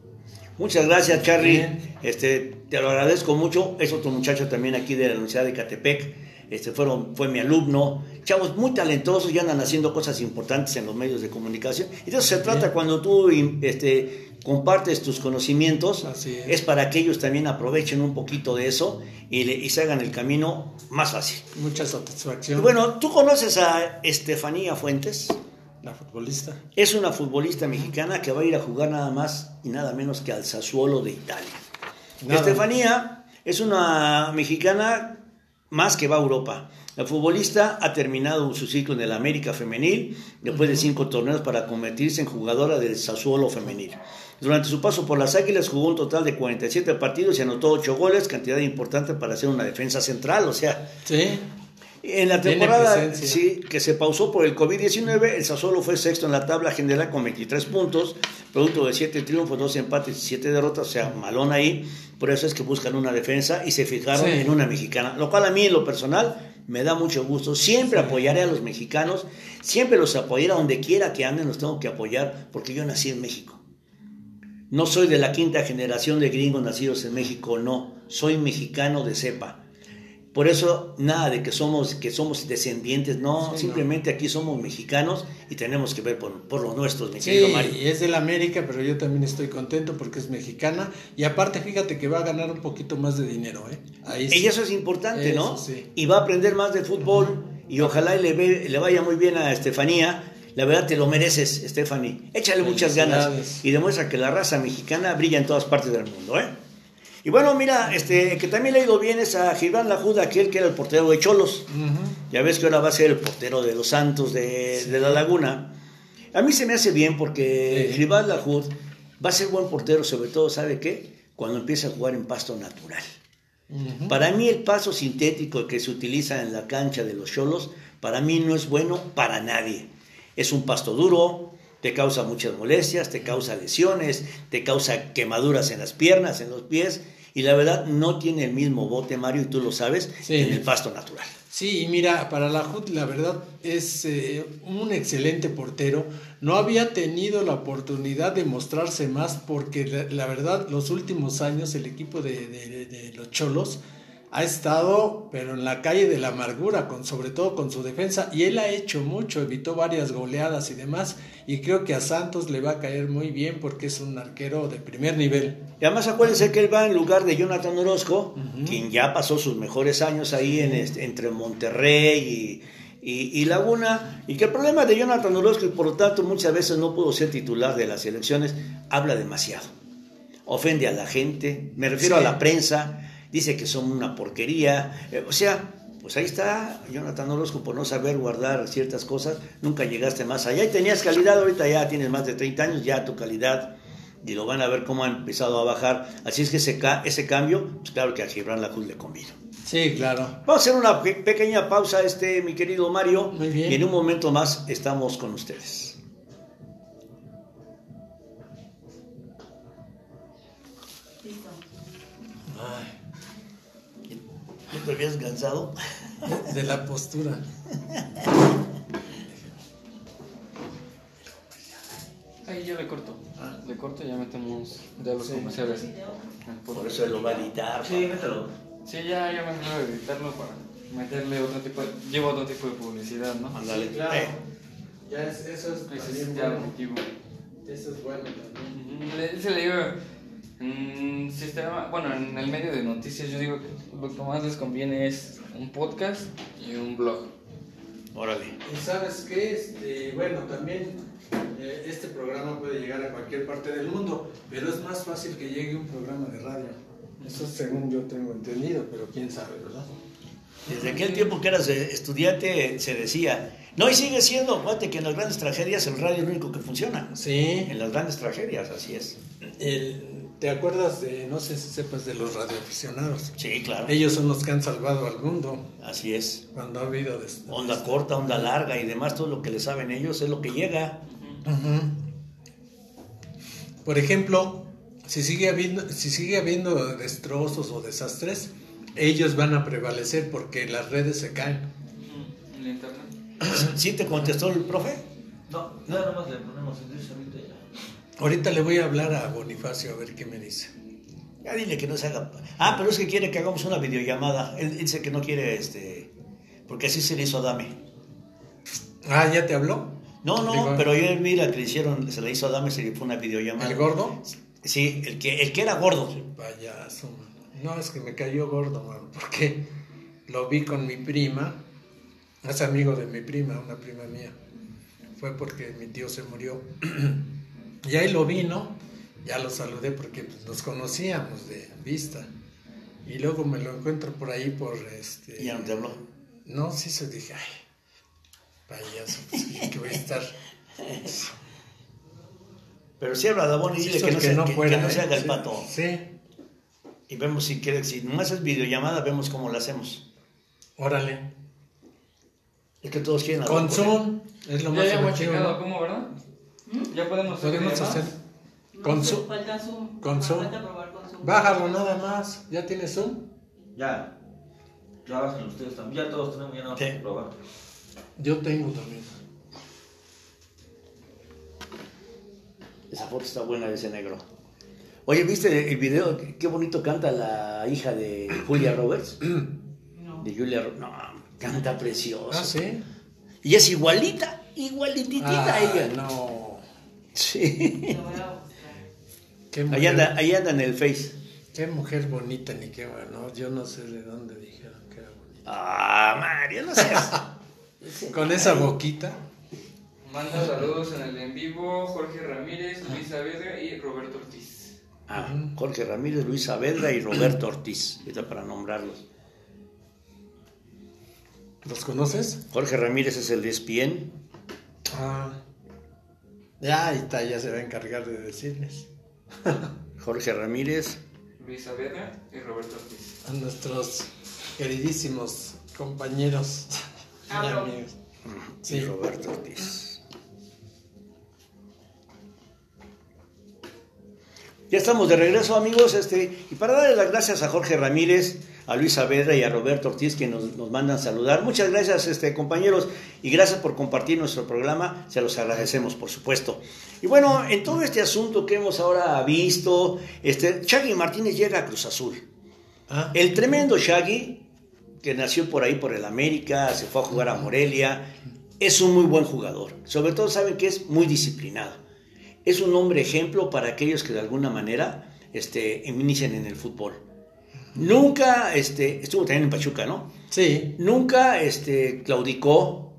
B: Muchas gracias, Charlie. Este, te lo agradezco mucho. Es otro muchacho también aquí de la Universidad de Catepec. Este, fueron, fue mi alumno. Chavos muy talentosos y andan haciendo cosas importantes en los medios de comunicación. Y de eso se trata cuando tú este, compartes tus conocimientos. es. para que ellos también aprovechen un poquito de eso y, le, y se hagan el camino más fácil.
C: Mucha satisfacción.
B: Bueno, ¿tú conoces a Estefanía Fuentes?
C: La futbolista.
B: Es una futbolista mexicana que va a ir a jugar nada más y nada menos que al Sassuolo de Italia. Estefanía es una mexicana más que va a Europa. La futbolista ha terminado su ciclo en el América Femenil después de cinco torneos para convertirse en jugadora del Sassuolo Femenil. Durante su paso por las Águilas jugó un total de 47 partidos y anotó 8 goles, cantidad importante para ser una defensa central, o sea,
C: Sí.
B: En la temporada sí, que se pausó por el COVID-19, el Sassuolo fue sexto en la tabla general con 23 puntos, producto de 7 triunfos, 2 empates y 7 derrotas, o sea, malón ahí. Por eso es que buscan una defensa y se fijaron
C: Sí.
B: en una mexicana, lo cual a mí en lo personal me da mucho gusto. Siempre apoyaré a los mexicanos, siempre los apoyaré a donde quiera que anden, los tengo que apoyar porque yo nací en México. No soy de la quinta generación de gringos nacidos en México, no. Soy mexicano de cepa. Por eso, nada de que somos, que somos descendientes, no.
C: Sí,
B: simplemente aquí somos mexicanos y tenemos que ver por, por los nuestros, mi querido
C: Sí,
B: Mario.
C: y es del América, pero yo también estoy contento porque es mexicana. Y aparte, fíjate que va a ganar un poquito más de dinero, ¿eh? Ahí sí.
B: Y eso es importante, ¿no?
C: Eso sí.
B: Y va a aprender más de fútbol y ojalá y le, ve- le vaya muy bien a Estefanía. La verdad te lo mereces, Stephanie. Échale muchas ganas y demuestra que la raza mexicana brilla en todas partes del mundo, ¿eh? Y bueno, mira, este, que también le ha ido bien es a Gibran Lajuda, aquel que era el portero de Cholos. Ya ves que ahora va a ser el portero de los Santos de, de la Laguna. A mí se me hace bien porque
C: Sí.
B: Gibran Lajud va a ser buen portero, sobre todo, ¿sabe qué? Cuando empieza a jugar en pasto natural. Para mí el paso sintético que se utiliza en la cancha de los cholos, para mí no es bueno para nadie. Es un pasto duro, te causa muchas molestias, te causa lesiones, te causa quemaduras en las piernas, en los pies, y la verdad no tiene el mismo bote, Mario, y tú lo sabes,
C: Sí.
B: en el pasto natural.
C: Sí, y mira, para la HUD la verdad es eh, un excelente portero. No había tenido la oportunidad de mostrarse más porque la, la verdad los últimos años el equipo de, de- de los Cholos ha estado, pero en la calle de la amargura, con, sobre todo con su defensa, y él ha hecho mucho, evitó varias goleadas y demás, y creo que a Santos le va a caer muy bien porque es un arquero de primer nivel.
B: Y además acuérdense que él va en lugar de Jonathan Orozco, quien ya pasó sus mejores años ahí en este- entre Monterrey y, y- y Laguna, y que el problema de Jonathan Orozco, y por lo tanto muchas veces no pudo ser titular de las elecciones, habla demasiado. Ofende a la gente, me refiero
C: Sí.
B: a la prensa, dice que son una porquería, eh, o sea... Pues ahí está, Jonathan Orozco, por no saber guardar ciertas cosas, nunca llegaste más allá y tenías calidad, ahorita ya tienes más de 30 años, ya tu calidad y lo van a ver cómo ha empezado a bajar. Así es que ese, ca- ese cambio, pues claro que a Gibran Lajuz le convino.
C: Sí, claro.
B: Vamos a hacer una pe- pequeña pausa, este, mi querido Mario,
C: Muy bien.
B: y en un momento más estamos con ustedes. ¿No te habías cansado?
C: De la postura.
A: Ahí yo le corto.
B: Ah.
A: Le corto y ya metemos ya los
C: Sí.
A: comerciales.
B: Por eso lo va a editar.
A: Sí, mételo. Sí, ya, ya me voy a editarlo para meterle otro tipo de... Llevo otro tipo de publicidad, ¿no?
B: Ándale.
C: Sí, claro.
B: Eh,
C: Ya es, eso es
A: Ese es ya
C: bueno.
A: objetivo.
C: Eso es bueno también.
A: Le- Se le digo, mm, sistema, bueno, en el medio de noticias yo digo que lo que más les conviene es un podcast y un blog.
B: órale.
C: Y sabes qué, este, bueno, también eh, este programa puede llegar a cualquier parte del mundo, pero es más fácil que llegue un programa de radio. Eso según yo tengo entendido, pero quién sabe, ¿verdad?
B: Desde aquel tiempo que eras eh, estudiante se decía, no, y sigue siendo, acuérdate que en las grandes tragedias el radio es lo único que funciona.
C: Sí.
B: En las grandes tragedias, así es.
C: El- ¿Te acuerdas de, no sé si sepas, de los radioaficionados?
B: Sí, claro.
C: Ellos son los que han salvado al mundo
B: Así es.
C: cuando ha habido... des-
B: Onda corta, onda larga y demás, todo lo que le saben ellos es lo que llega.
C: Ujú. Por ejemplo, si sigue habiendo, si sigue habiendo destrozos o desastres, ellos van a prevalecer porque las redes se caen.
A: En el internet.
B: ¿Sí te contestó el profe?
E: No, nada más le ponemos ahorita ya.
C: Ahorita le voy a hablar a Bonifacio a ver qué me dice.
B: Ya dile que no se haga. Ah, pero es que quiere que hagamos una videollamada. Él dice que no quiere, este. Porque así se le hizo a Dame.
C: Ah, ¿ya te habló?
B: No, no,
C: Digo,
B: pero ayer vi la que le hicieron, se le hizo a Dame, se le fue una videollamada.
C: ¿El gordo?
B: Sí, el que, el que era gordo.
C: Payaso, mano. No, es que me cayó gordo, mano, porque lo vi con mi prima. Es amigo de mi prima, una prima mía. Fue porque mi tío se murió. y ahí lo vi, ¿no? Ya lo saludé porque pues, nos conocíamos de vista. Y luego me lo encuentro por ahí por este.
B: Y ya no te habló.
C: no se hizo, dije, ay, payaso, pues, que voy a estar.
B: Pero si habla Dabón y
C: Se
B: dile que no, se, que- que no se
C: ¿eh?
B: haga el
C: Sí,
B: pato.
C: Sí,
B: Y vemos si quiere, si nomás es videollamada, vemos cómo la hacemos.
C: órale.
B: Es que todos quieren
C: Con
B: hablar
C: Zoom es lo
A: Ya
C: más
A: habíamos
C: efectivo,
A: checado
C: ¿no?
A: cómo, ¿verdad?
D: ¿Mm?
A: Ya podemos hacer
C: Podemos hacer.
D: No,
C: Con Zoom.
D: Falta Zoom.
C: Con Zoom.
D: Falta probar con Zoom.
C: Bájalo nada más. ¿Ya tienes Zoom?
E: Ya. Ya bajen ustedes también. Ya todos tenemos, ya nada más que probar.
C: Yo tengo también.
B: Esa foto está buena de ese negro. Oye, ¿viste el video? Qué bonito canta la hija de Julia Roberts.
D: No.
B: De Julia Ro- No, canta precioso.
C: Ah, sí.
B: Y es igualita, igualititita
C: Ah,
B: ella.
C: No.
B: Sí.
D: Lo voy a buscar.
C: Qué
B: Ahí anda, ahí anda en el Face.
C: qué mujer bonita, ni qué bueno. Yo no sé de dónde dijeron que era bonita.
B: Ah, Mario, no seas.
C: Con esa boquita.
A: Manda saludos en el en vivo Jorge Ramírez, Luis Saavedra y Roberto Ortiz.
B: Ah, Jorge Ramírez, Luis Saavedra y Roberto Ortiz. Ahorita para nombrarlos.
C: ¿Los conoces?
B: Jorge Ramírez es el de ESPN.
C: Ah. Ya, ahí está, ya se va a encargar de decirles.
B: Jorge Ramírez.
A: Luis Saavedra y Roberto Ortiz.
C: A nuestros queridísimos compañeros y amigos.
B: Y. Roberto Ortiz. Ya estamos de regreso, amigos. Este, y para darle las gracias a Jorge Ramírez, a Luis Saavedra y a Roberto Ortiz que nos, nos mandan saludar. Muchas gracias, este, compañeros, y gracias por compartir nuestro programa. Se los agradecemos, por supuesto. Y bueno, en todo este asunto que hemos ahora visto, este, Shaggy Martínez llega a Cruz Azul.
C: Ah,
B: El tremendo Shaggy, que nació por ahí por el América, se fue a jugar a Morelia, es un muy buen jugador. Sobre todo saben que es muy disciplinado. Es un hombre ejemplo para aquellos que de alguna manera este, inician en el fútbol. Nunca, este, estuvo también en Pachuca, ¿no?
C: sí.
B: Nunca este, claudicó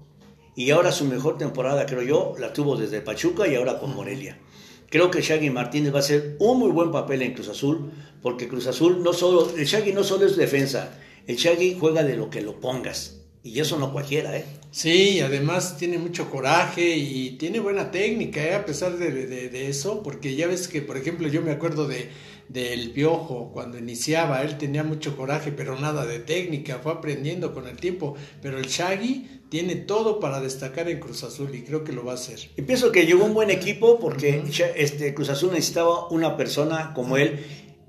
B: y ahora su mejor temporada, creo yo, la tuvo desde Pachuca y ahora con Morelia. Creo que Shaggy Martínez va a hacer un muy buen papel en Cruz Azul, porque Cruz Azul no solo, el Shaggy no solo es defensa, el Shaggy juega de lo que lo pongas. Y eso no cualquiera, ¿eh?
C: Sí, además tiene mucho coraje y tiene buena técnica, ¿eh? a pesar de, de- de eso, porque ya ves que, por ejemplo, yo me acuerdo de del Piojo, cuando iniciaba, él tenía mucho coraje, pero nada de técnica, fue aprendiendo con el tiempo, pero el Shaggy tiene todo para destacar en Cruz Azul y creo que lo va a hacer.
B: Y pienso que llegó un buen equipo porque este, Cruz Azul necesitaba una persona como él.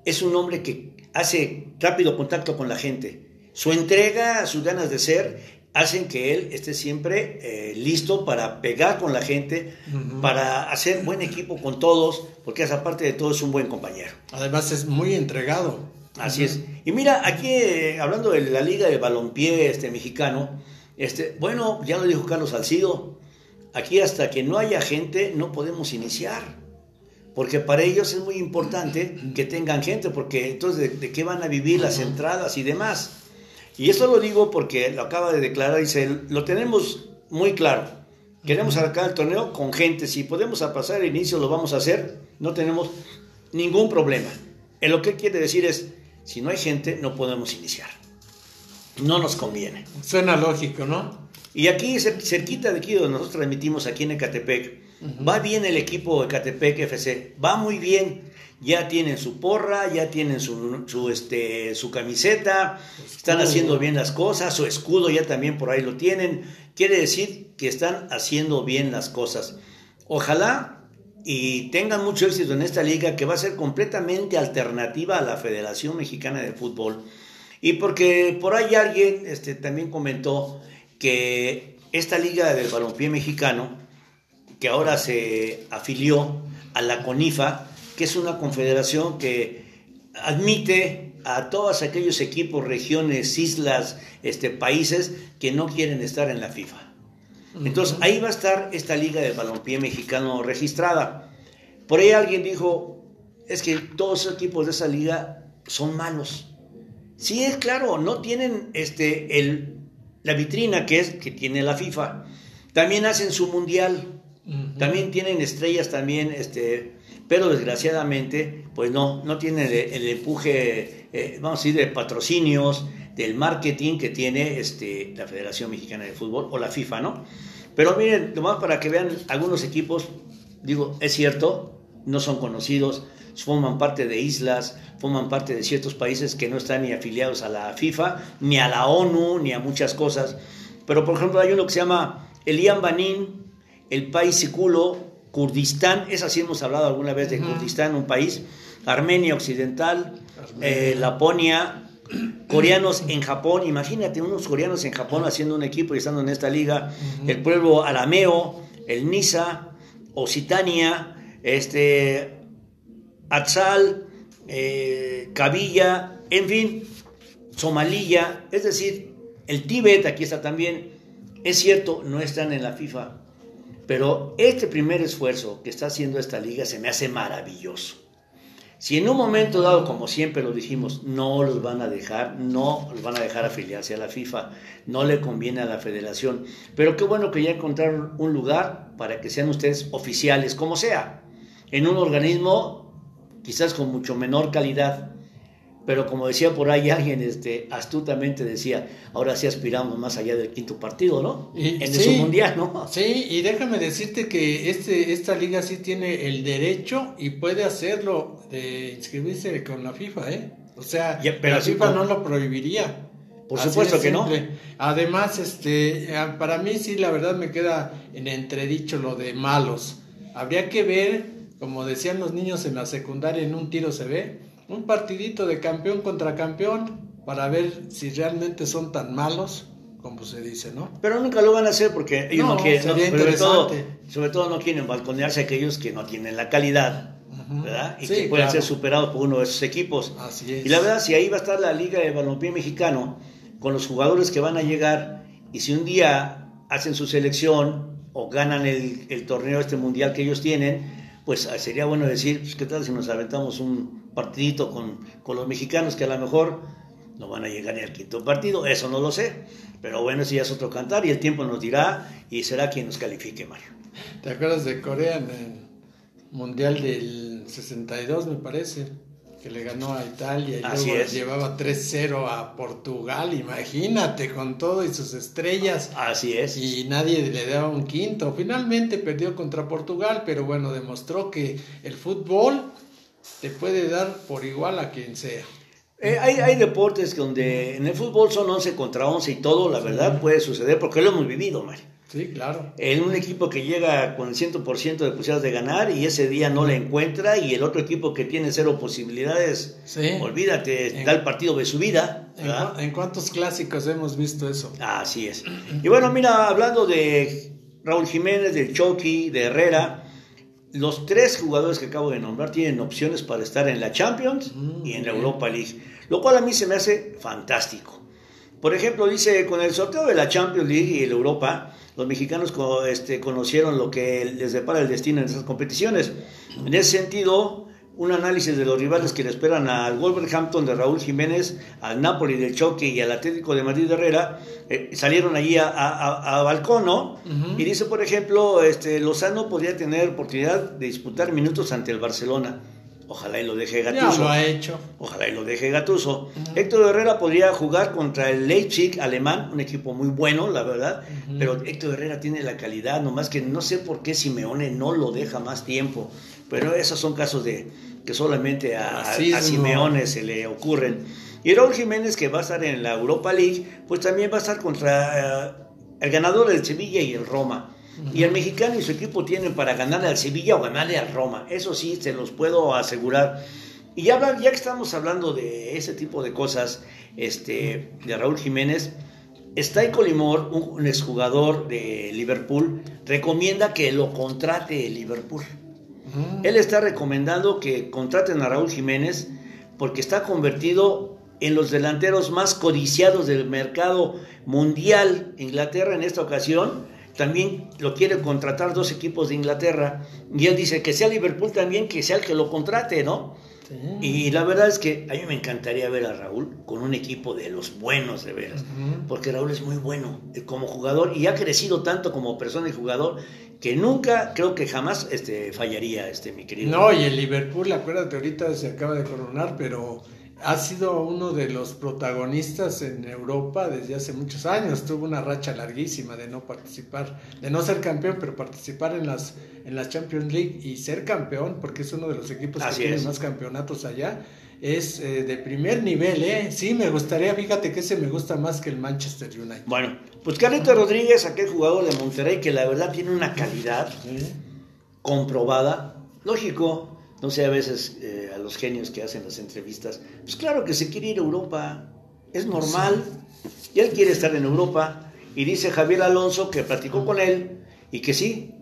B: Es un hombre que hace rápido contacto con la gente. Su entrega, sus ganas de ser, hacen que él esté siempre eh, listo para pegar con la gente, para hacer buen equipo con todos, porque esa parte de todo es un buen compañero.
C: Además es muy entregado.
B: Así es. Y mira, aquí eh, hablando de la liga de balompié este, mexicano, este, bueno, ya lo dijo Carlos Salcido, aquí hasta que no haya gente no podemos iniciar. Porque para ellos es muy importante que tengan gente, porque entonces de, de qué van a vivir las entradas y demás. Y esto lo digo porque lo acaba de declarar, dice, lo tenemos muy claro. Queremos arrancar el torneo con gente. Si podemos pasar el inicio, lo vamos a hacer. No tenemos ningún problema. En lo que quiere decir es, si no hay gente, no podemos iniciar. No nos conviene.
C: Suena lógico, ¿no?
B: Y aquí, cer- cerquita de aquí donde nosotros transmitimos, aquí en Ecatepec, va bien el equipo Ecatepec FC, va muy bien. Ya tienen su porra, ya tienen su, su, este, su camiseta, están haciendo bien las cosas, su escudo ya también por ahí lo tienen. Quiere decir que están haciendo bien las cosas. Ojalá y tengan mucho éxito en esta liga que va a ser completamente alternativa a la Federación Mexicana de Fútbol. Y porque por ahí alguien este, también comentó que esta liga del balompié mexicano, que ahora se afilió a la CONIFA, que es una confederación que admite a todos aquellos equipos, regiones, islas, este, países que no quieren estar en la FIFA. Entonces ahí va a estar esta liga de balompié mexicano registrada. Por ahí alguien dijo, es que todos los equipos de esa liga son malos. Sí, es claro, no tienen este, el, la vitrina que, es, que tiene la FIFA. También hacen su mundial. También tienen estrellas también, este, pero desgraciadamente, pues no, no tienen el, el empuje, eh, vamos a decir, de patrocinios, del marketing que tiene este, la Federación Mexicana de Fútbol o la FIFA, ¿no? Pero miren, nomás para que vean algunos equipos, digo, es cierto, no son conocidos, forman parte de islas, forman parte de ciertos países que no están ni afiliados a la FIFA, ni a la ONU, ni a muchas cosas. Pero por ejemplo hay uno que se llama Elian Banin, el país Siculo, Kurdistán, esa sí hemos hablado alguna vez de Kurdistán, un país, Armenia Occidental, eh, Laponia, coreanos en Japón, imagínate unos coreanos en Japón haciendo un equipo y estando en esta liga, el pueblo arameo, el Nisa, Occitania, este, Atzal, eh, Kabilla, en fin, Somalía, es decir, el Tíbet, aquí está también, es cierto, no están en la FIFA, pero este primer esfuerzo que está haciendo esta liga se me hace maravilloso. Si en un momento dado, como siempre lo dijimos, no los van a dejar, no los van a dejar afiliarse a la FIFA, no le conviene a la federación. Pero qué bueno que ya encontraron un lugar para que sean ustedes oficiales, como sea, en un organismo quizás con mucho menor calidad, pero como decía por ahí alguien, este, astutamente decía, ahora sí aspiramos más allá del quinto partido, ¿no?
C: Y-
B: en
C: sí.
B: ese mundial, ¿no?
C: Sí, y déjame decirte que este, esta liga sí tiene el derecho y puede hacerlo de inscribirse con la FIFA, ¿eh? O sea,
B: Ya, pero
C: la FIFA
B: como-
C: no lo prohibiría.
B: Por
C: Así
B: supuesto que no.
C: Además, este, eh, para mí sí, la verdad me queda en entredicho lo de malos. Habría que ver, como decían los niños en la secundaria, en un tiro se ve, un partidito de campeón contra campeón para ver si realmente son tan malos como se dice, ¿no?
B: Pero nunca lo van a hacer porque ellos no,
C: No,
B: quieren, no, sobre, todo,
C: interesante.
B: sobre todo no quieren balconearse a aquellos que no tienen la calidad. ¿verdad? Y
C: Sí,
B: que pueden
C: claro.
B: ser superados por uno de esos equipos.
C: Así es.
B: Y la verdad, si ahí va a estar la Liga de Balompié Mexicano, con los jugadores que van a llegar, y si un día hacen su selección o ganan el, el torneo este mundial que ellos tienen, pues ah, sería bueno decir, pues, ¿qué tal si nos aventamos un partidito con, con los mexicanos que a lo mejor no van a llegar ni al quinto partido? Eso no lo sé, pero bueno, eso ya es otro cantar y el tiempo nos dirá y será quien nos califique, Mario.
C: ¿Te acuerdas de Corea en el Mundial del 62, me parece? Que le ganó a Italia y
B: Así
C: luego
B: es.
C: llevaba 3-0 a Portugal, imagínate, con todo y sus estrellas.
B: Así es.
C: Y nadie le daba un quinto. Finalmente perdió contra Portugal, pero bueno, demostró que el fútbol te puede dar por igual a quien sea.
B: Eh, hay, hay deportes donde en el fútbol son 11 contra 11 y todo, la verdad, puede suceder porque lo hemos vivido, Mario.
C: Sí, claro.
B: En un equipo que llega con el 100% de posibilidades de ganar y ese día no le encuentra y el otro equipo que tiene cero posibilidades,
C: Sí.
B: olvídate,
C: En-
B: da el partido de su vida.
C: ¿En,
B: ¿verdad?
C: cu- en cuántos clásicos hemos visto eso?
B: Así es. Y bueno, mira, hablando de Raúl Jiménez, del Chucky, de Herrera, los tres jugadores que acabo de nombrar tienen opciones para estar en la Champions
C: Mm,
B: y en la. Europa League, lo cual a mí se me hace fantástico. Por ejemplo, dice, con el sorteo de la Champions League y la Europa, los mexicanos este, conocieron lo que les depara el destino en esas competiciones. En ese sentido, un análisis de los rivales que le esperan al Wolverhampton de Raúl Jiménez, al Napoli del Choque y al Atlético de Madrid de Herrera, eh, salieron allí a, a, a- balcón, ¿no? Y dice, por ejemplo, este, Lozano podría tener oportunidad de disputar minutos ante el Barcelona. Ojalá y lo deje
C: Ya
B: Gattuso.
C: lo ha hecho.
B: Ojalá y lo deje Gatuso. Héctor Herrera podría jugar contra el Leipzig alemán, un equipo muy bueno, la verdad. Pero Héctor Herrera tiene la calidad, nomás que no sé por qué Simeone no lo deja más tiempo. Pero esos son casos de que solamente a, a- a
C: Racismo.
B: Simeone se le ocurren. Y Raúl Jiménez, que va a estar en la Europa League, pues también va a estar contra eh, el ganador del Sevilla y el Roma. Y el mexicano y su equipo tienen para ganarle al Sevilla o ganarle al Roma. Eso sí, se los puedo asegurar. Y ya, ya que estamos hablando de ese tipo de cosas, este, de Raúl Jiménez, Stay Colimor, un, exjugador de Liverpool, recomienda que lo contrate el Liverpool.
C: Ujú.
B: Él está recomendando que contraten a Raúl Jiménez porque está convertido en los delanteros más codiciados del mercado mundial. Inglaterra en esta ocasión también lo quiere contratar dos equipos de Inglaterra y él dice que sea Liverpool también, que sea el que lo contrate, ¿no?
C: Sí.
B: Y la verdad es que a mí me encantaría ver a Raúl con un equipo de los buenos, de veras. Porque Raúl es muy bueno eh, como jugador y ha crecido tanto como persona y jugador que nunca, creo que jamás este, fallaría, este, mi querido.
C: No, y el Liverpool, acuérdate, ahorita se acaba de coronar, pero ha sido uno de los protagonistas en Europa desde hace muchos años. Tuvo una racha larguísima de no participar, de no ser campeón, pero participar en las en la Champions League y ser campeón, porque es uno de los equipos
B: Así
C: que tiene más campeonatos allá. Es eh, de primer nivel, ¿eh? Sí, me gustaría, fíjate que ese me gusta más que el Manchester United.
B: Bueno, pues Carlito Rodríguez, aquel jugador de Monterrey que la verdad tiene una calidad comprobada. Lógico, no sé a veces eh, a los genios que hacen las entrevistas, pues claro que se quiere ir a Europa, es normal, y él quiere estar en Europa, y dice Javier Alonso que platicó con él, y que sí,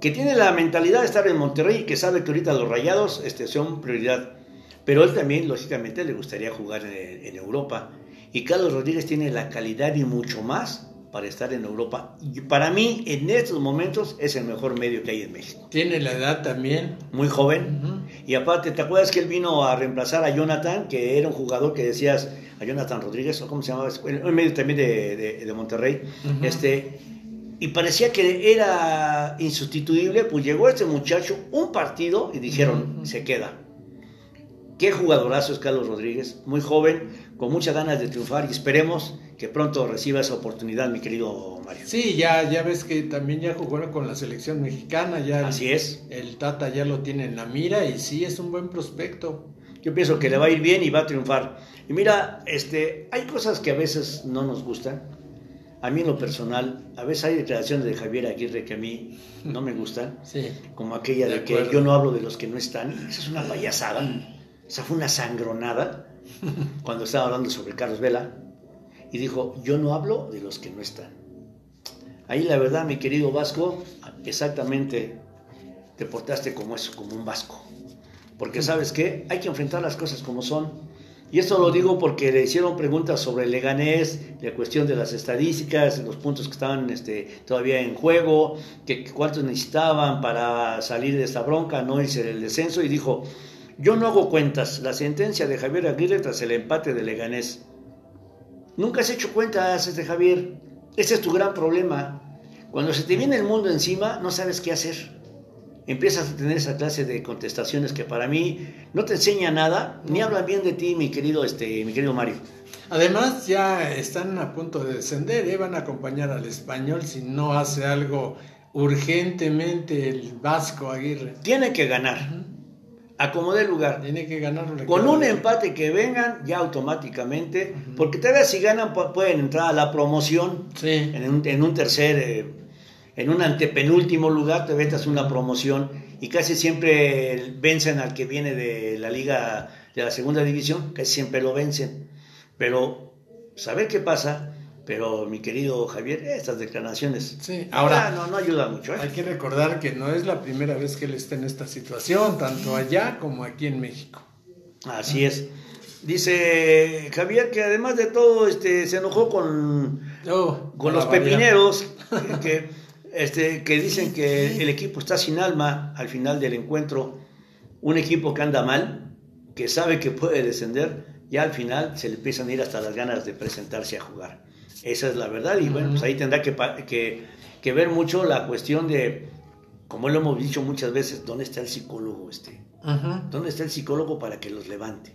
B: que tiene la mentalidad de estar en Monterrey y que sabe que ahorita los rayados este, son prioridad, pero él también, lógicamente, le gustaría jugar en, en Europa, y Carlos Rodríguez tiene la calidad y mucho más para estar en Europa. Y para mí, en estos momentos, es el mejor medio que hay en México.
C: Tiene la edad también.
B: Muy joven.
C: Ujú.
B: Y aparte, ¿te acuerdas que él vino a reemplazar a Jonathan, que era un jugador que decías, a Jonathan Rodríguez, o cómo se llamaba, un medio también de, de- de Monterrey, este, y parecía que era insustituible, pues llegó este muchacho un partido y dijeron, se queda. Qué jugadorazo es Carlos Rodríguez, muy joven, con muchas ganas de triunfar y esperemos que pronto reciba esa oportunidad, mi querido Mario.
C: Sí, ya, ya ves que también ya jugó con la selección mexicana, ya el-
B: Así es.
C: el Tata ya lo tiene en la mira y sí es un buen prospecto.
B: Yo pienso que le va a ir bien y va a triunfar. Y mira, este, hay cosas que a veces no nos gustan. A mí en lo personal, a veces hay declaraciones de Javier Aguirre que a mí no me gustan,
C: Sí.
B: como aquella
C: De
B: de, que yo no hablo de los que no están. Esa es una payasada. Esa fue una sangronada cuando estaba hablando sobre Carlos Vela y dijo, yo no hablo de los que no están. Ahí la verdad, mi querido Vasco, exactamente te portaste como eso, como un vasco. Porque sabes qué, hay que enfrentar las cosas como son. Y esto lo digo porque le hicieron preguntas sobre el Leganés, la cuestión de las estadísticas, los puntos que estaban este, todavía en juego, que cuántos necesitaban para salir de esta bronca, no irse el descenso, y dijo, yo no hago cuentas, la sentencia de Javier Aguirre tras el empate de Leganés. Nunca has hecho cuentas, este Javier. Ese es tu gran problema. Cuando se te viene el mundo encima, no sabes qué hacer. Empiezas a tener esa clase de contestaciones que para mí no te enseña nada, ni hablan bien de ti, mi querido, este, mi querido Mario.
C: Además ya están a punto de descender, ¿eh? van a acompañar al español si no hace algo urgentemente el Vasco Aguirre.
B: Tiene que ganar. Acomode el lugar.
C: Tiene que ganar. que
B: Con un empate que vengan, ya automáticamente, porque todavía si ganan pu- pueden entrar a la promoción
C: Sí.
B: en un, en un tercer, eh, en un antepenúltimo lugar, te metas una promoción y casi siempre vencen al que viene de la liga de la segunda división, casi siempre lo vencen. Pero, saber qué pasa, pero mi querido Javier, estas declaraciones,
C: Sí,
B: ahora no, no ayuda mucho. ¿eh?
C: Hay que recordar que no es la primera vez que él está en esta situación, tanto allá como aquí en México.
B: Así es. Dice Javier que además de todo este, se enojó con,
C: Oh,
B: con los pepineros que, que, este, que dicen que el equipo está sin alma al final del encuentro. Un equipo que anda mal, que sabe que puede descender, ya al final se le empiezan a ir hasta las ganas de presentarse a jugar. Esa es la verdad y bueno, pues ahí tendrá que, que, que ver mucho la cuestión de, como lo hemos dicho muchas veces, ¿dónde está el psicólogo este?
C: Ajá.
B: ¿Dónde está el psicólogo para que los levante?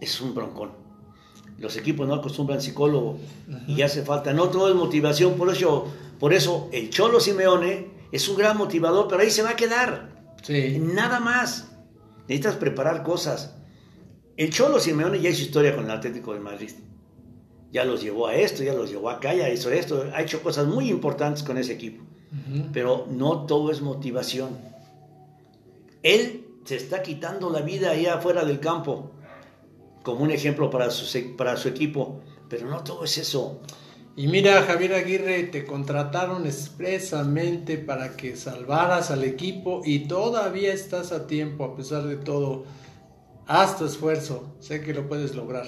B: Es un broncón. Los equipos no acostumbran psicólogo y hace falta. No todo es motivación, por eso, por eso el Cholo Simeone es un gran motivador, pero ahí se va a quedar.
C: Sí.
B: Nada más. Necesitas preparar cosas. El Cholo Simeone ya hizo historia con el Atlético de Madrid. Ya los llevó a esto, ya los llevó acá, ya hizo esto. Ha hecho cosas muy importantes con ese equipo. Pero no todo es motivación. Él se está quitando la vida ahí afuera del campo, como un ejemplo para su, para su equipo. Pero no todo es eso.
C: Y mira, Javier Aguirre, te contrataron expresamente para que salvaras al equipo y todavía estás a tiempo, a pesar de todo. Haz tu esfuerzo, sé que lo puedes lograr.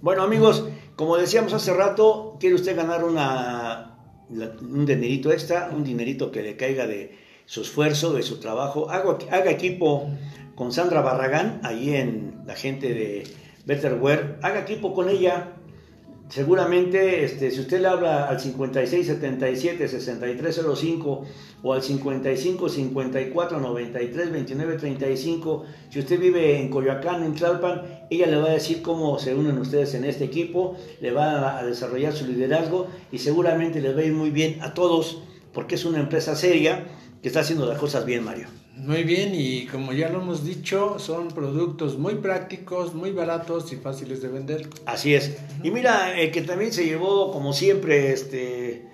B: Bueno, amigos, como decíamos hace rato, quiere usted ganar una, un dinerito extra, un dinerito que le caiga de su esfuerzo, de su trabajo. Haga, haga equipo con Sandra Barragán, ahí en la gente de Betterware. Haga equipo con ella. Seguramente este, si usted le habla al 5677-6305 o al 55 54 93 29 35, si usted vive en Coyoacán, en Tlalpan, ella le va a decir cómo se unen ustedes en este equipo, le va a desarrollar su liderazgo y seguramente les va a ir muy bien a todos porque es una empresa seria que está haciendo las cosas bien, Mario.
C: Muy bien, y como ya lo hemos dicho, son productos muy prácticos, muy baratos y fáciles de vender.
B: Así es. Y mira, el que también se llevó, como siempre, este,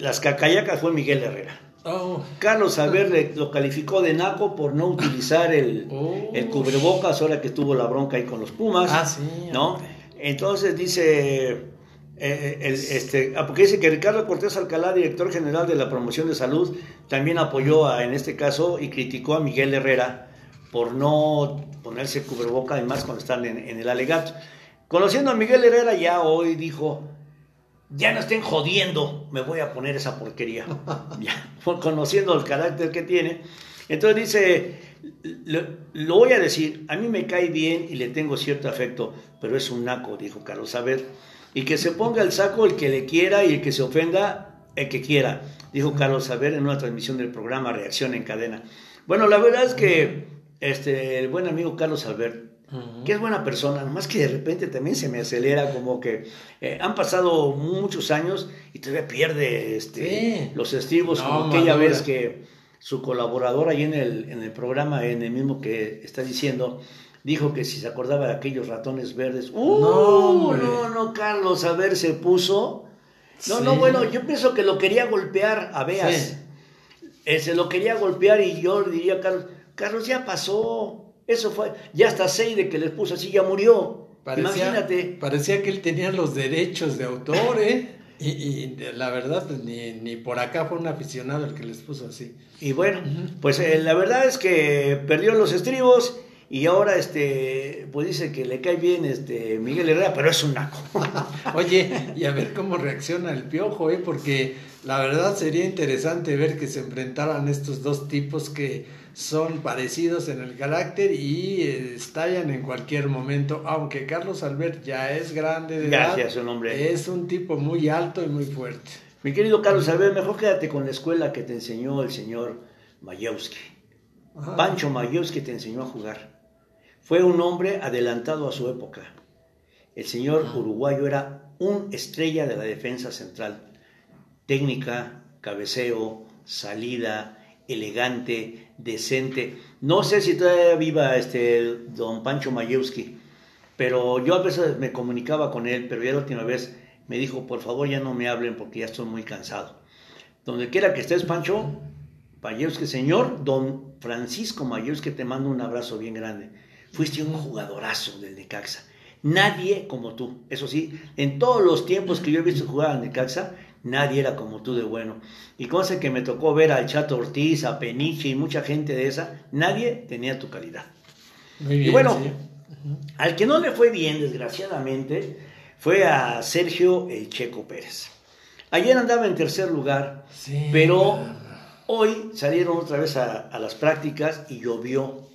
B: las cacayacas fue Miguel Herrera.
C: Oh,
B: Carlos Albert lo calificó de naco por no utilizar el,
C: Oh.
B: el cubrebocas ahora que tuvo la bronca ahí con los Pumas.
C: Ah, sí,
B: ¿No? Entonces dice, eh, el- este, ah, porque dice que Ricardo Cortés Alcalá, director general de la promoción de salud, también apoyó a- en este caso y criticó a Miguel Herrera por no ponerse cubreboca, además cuando están en, en el alegato. Conociendo a Miguel Herrera ya hoy dijo, ya no estén jodiendo, me voy a poner esa porquería. ya, conociendo el carácter que tiene. Entonces dice, lo, lo voy a decir, a mí me cae bien y le tengo cierto afecto, pero es un naco, dijo Carlos Saber. Y que se ponga el saco el que le quiera y el que se ofenda el que quiera, dijo Carlos Saber en una transmisión del programa Reacción en Cadena. Bueno, la verdad es que este, el buen amigo Carlos Albert que es buena persona, nomás que de repente también se me acelera como que eh, han pasado muchos años y todavía pierde este,
C: Sí.
B: los estribos,
C: No,
B: como aquella
C: madura.
B: vez que su colaborador ahí en el, en el programa, en el mismo que está diciendo, dijo que si se acordaba de aquellos ratones verdes, ¡uh!
C: No,
B: No, no, Carlos, a ver, se puso. No,
C: Sí.
B: no, bueno, yo pienso que lo quería golpear a Beas.
C: Sí.
B: Eh, se lo quería golpear y yo le diría a Carlos, Carlos, ya pasó. Eso fue, ya hasta Seide que les puso así, ya murió.
C: Parecía,
B: Imagínate.
C: parecía que él tenía los derechos de autor, ¿eh? Y, y la verdad, pues, ni, ni por acá fue un aficionado el que les puso así.
B: Y bueno, pues eh, la verdad es que perdió los estribos y ahora este, pues dice que le cae bien este Miguel Herrera, pero es un naco.
C: Oye, y a ver cómo reacciona el piojo, ¿eh? Porque la verdad sería interesante ver que se enfrentaran estos dos tipos que son parecidos en el carácter y eh, estallan en cualquier momento, aunque Carlos Albert ya es grande de edad,
B: Gracias, un hombre.
C: es un tipo muy alto y muy fuerte.
B: Mi querido Carlos, a ver, mejor quédate con la escuela que te enseñó el señor Mayewski.
C: Ajá.
B: Pancho Mayewski te enseñó a jugar. Fue un hombre adelantado a su época. El señor uruguayo era un estrella de la defensa central. Técnica, cabeceo, salida, elegante, decente. No sé si todavía viva este don Pancho Mayewski, pero yo a veces me comunicaba con él, pero ya la última vez me dijo, por favor ya no me hablen porque ya estoy muy cansado. Donde quiera que estés, Pancho, Mayewski, señor, don Francisco Mayewski, te mando un abrazo bien grande. Fuiste un jugadorazo del Necaxa. Nadie como tú. Eso sí, en todos los tiempos que yo he visto jugar al Necaxa, nadie era como tú de bueno. Y cosa que me tocó ver al Chato Ortiz, a Peniche y mucha gente de esa, nadie tenía tu calidad.
C: Muy
B: Y
C: bien,
B: bueno,
C: sí.
B: al que no le fue bien, desgraciadamente, fue a Sergio El Checo Pérez. Ayer andaba en tercer lugar,
C: Sí.
B: pero hoy salieron otra vez a, a las prácticas y llovió.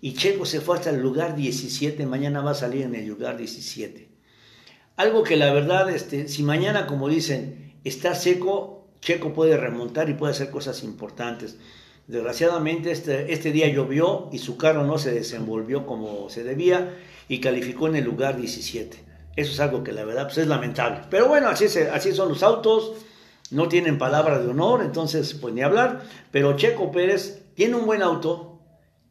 B: Y Checo se fue hasta el lugar 17, mañana va a salir en el lugar 17. Algo que la verdad, este, si mañana, como dicen, está seco, Checo puede remontar y puede hacer cosas importantes. Desgraciadamente este, este día llovió y su carro no se desenvolvió como se debía y calificó en el lugar 17. Eso es algo que la verdad pues, es lamentable. Pero bueno, así, así son los autos, no tienen palabra de honor, entonces pues ni hablar. Pero Checo Pérez tiene un buen auto,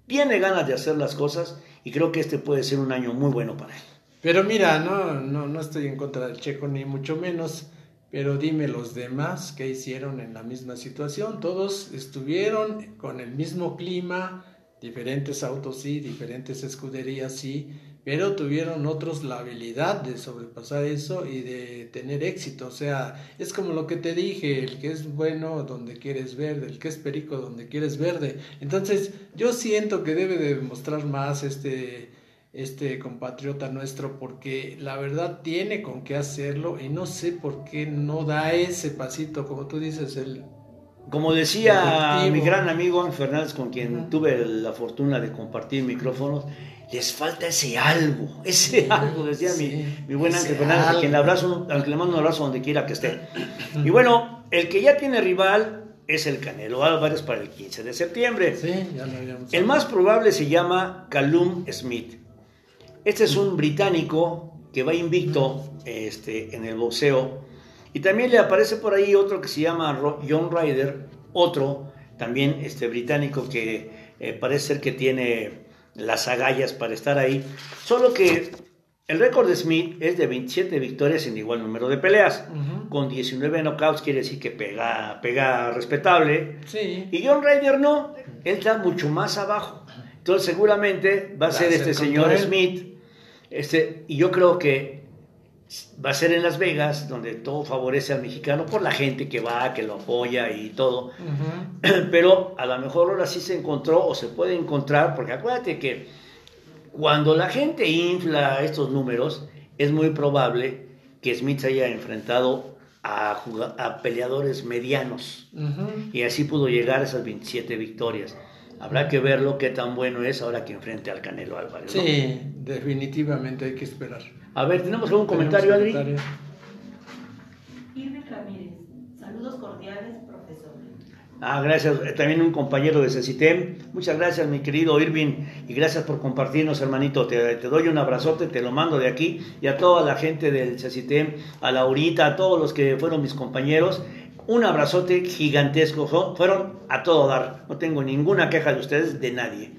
B: tiene ganas de hacer las cosas y creo que este puede ser un año muy bueno para él.
C: Pero mira, no, no, no estoy en contra del checo ni mucho menos, pero dime los demás que hicieron en la misma situación. Todos estuvieron con el mismo clima, diferentes autos sí, diferentes escuderías sí, pero tuvieron otros la habilidad de sobrepasar eso y de tener éxito. O sea, es como lo que te dije, el que es bueno donde quieres verde, el que es perico donde quieres verde. Entonces, yo siento que debe de mostrar más este este compatriota nuestro porque la verdad tiene con qué hacerlo y no sé por qué no da ese pasito, como tú dices, el
B: Como decía mi gran amigo Juan Fernández, con quien tuve la fortuna de compartir micrófonos, les falta ese algo, ese algo, decía
C: Sí,
B: mi, mi buen Ángel Fernández, a quien le, abrazo, le mando un abrazo donde quiera que esté. Y bueno, el que ya tiene rival es el Canelo Álvarez para el 15 de septiembre.
C: Sí, ya lo habíamos
B: El más probable se llama Callum Smith. Este es un británico que va invicto este, en el boxeo. Y también le aparece por ahí otro que se llama John Ryder, otro también este, británico que eh, parece ser que tiene las agallas para estar ahí. Solo que el récord de Smith es de 27 victorias en igual número de peleas. Con 19 knockouts quiere decir que pega, pega respetable.
C: Sí.
B: Y John Ryder no, él está mucho más abajo. Entonces seguramente va a
C: Va
B: ser este señor
C: él.
B: Smith. Este, y yo creo que va a ser en Las Vegas, donde todo favorece al mexicano por la gente que va, que lo apoya y todo. Pero a lo mejor ahora sí se encontró o se puede encontrar, porque acuérdate que cuando la gente infla estos números, es muy probable que Smith haya enfrentado a, a peleadores medianos y así pudo llegar a esas 27 victorias. Habrá que verlo qué tan bueno es ahora que enfrente al Canelo Álvarez. ¿no?
C: Sí, definitivamente hay que esperar.
B: A ver, ¿tenemos algún comentario,
C: ¿Tenemos
B: Adri?
C: comentario?
D: Irving Ramírez, saludos cordiales, profesor.
B: Ah, gracias. Eh, También un compañero de CECITEM. Muchas gracias, mi querido Irving. Y gracias por compartirnos, hermanito. Te, te doy un abrazote, te lo mando de aquí. Y a toda la gente del CECITEM, a Laurita, a todos los que fueron mis compañeros. Un abrazote gigantesco. Fue- Fueron a todo dar. No tengo ninguna queja de ustedes, de nadie.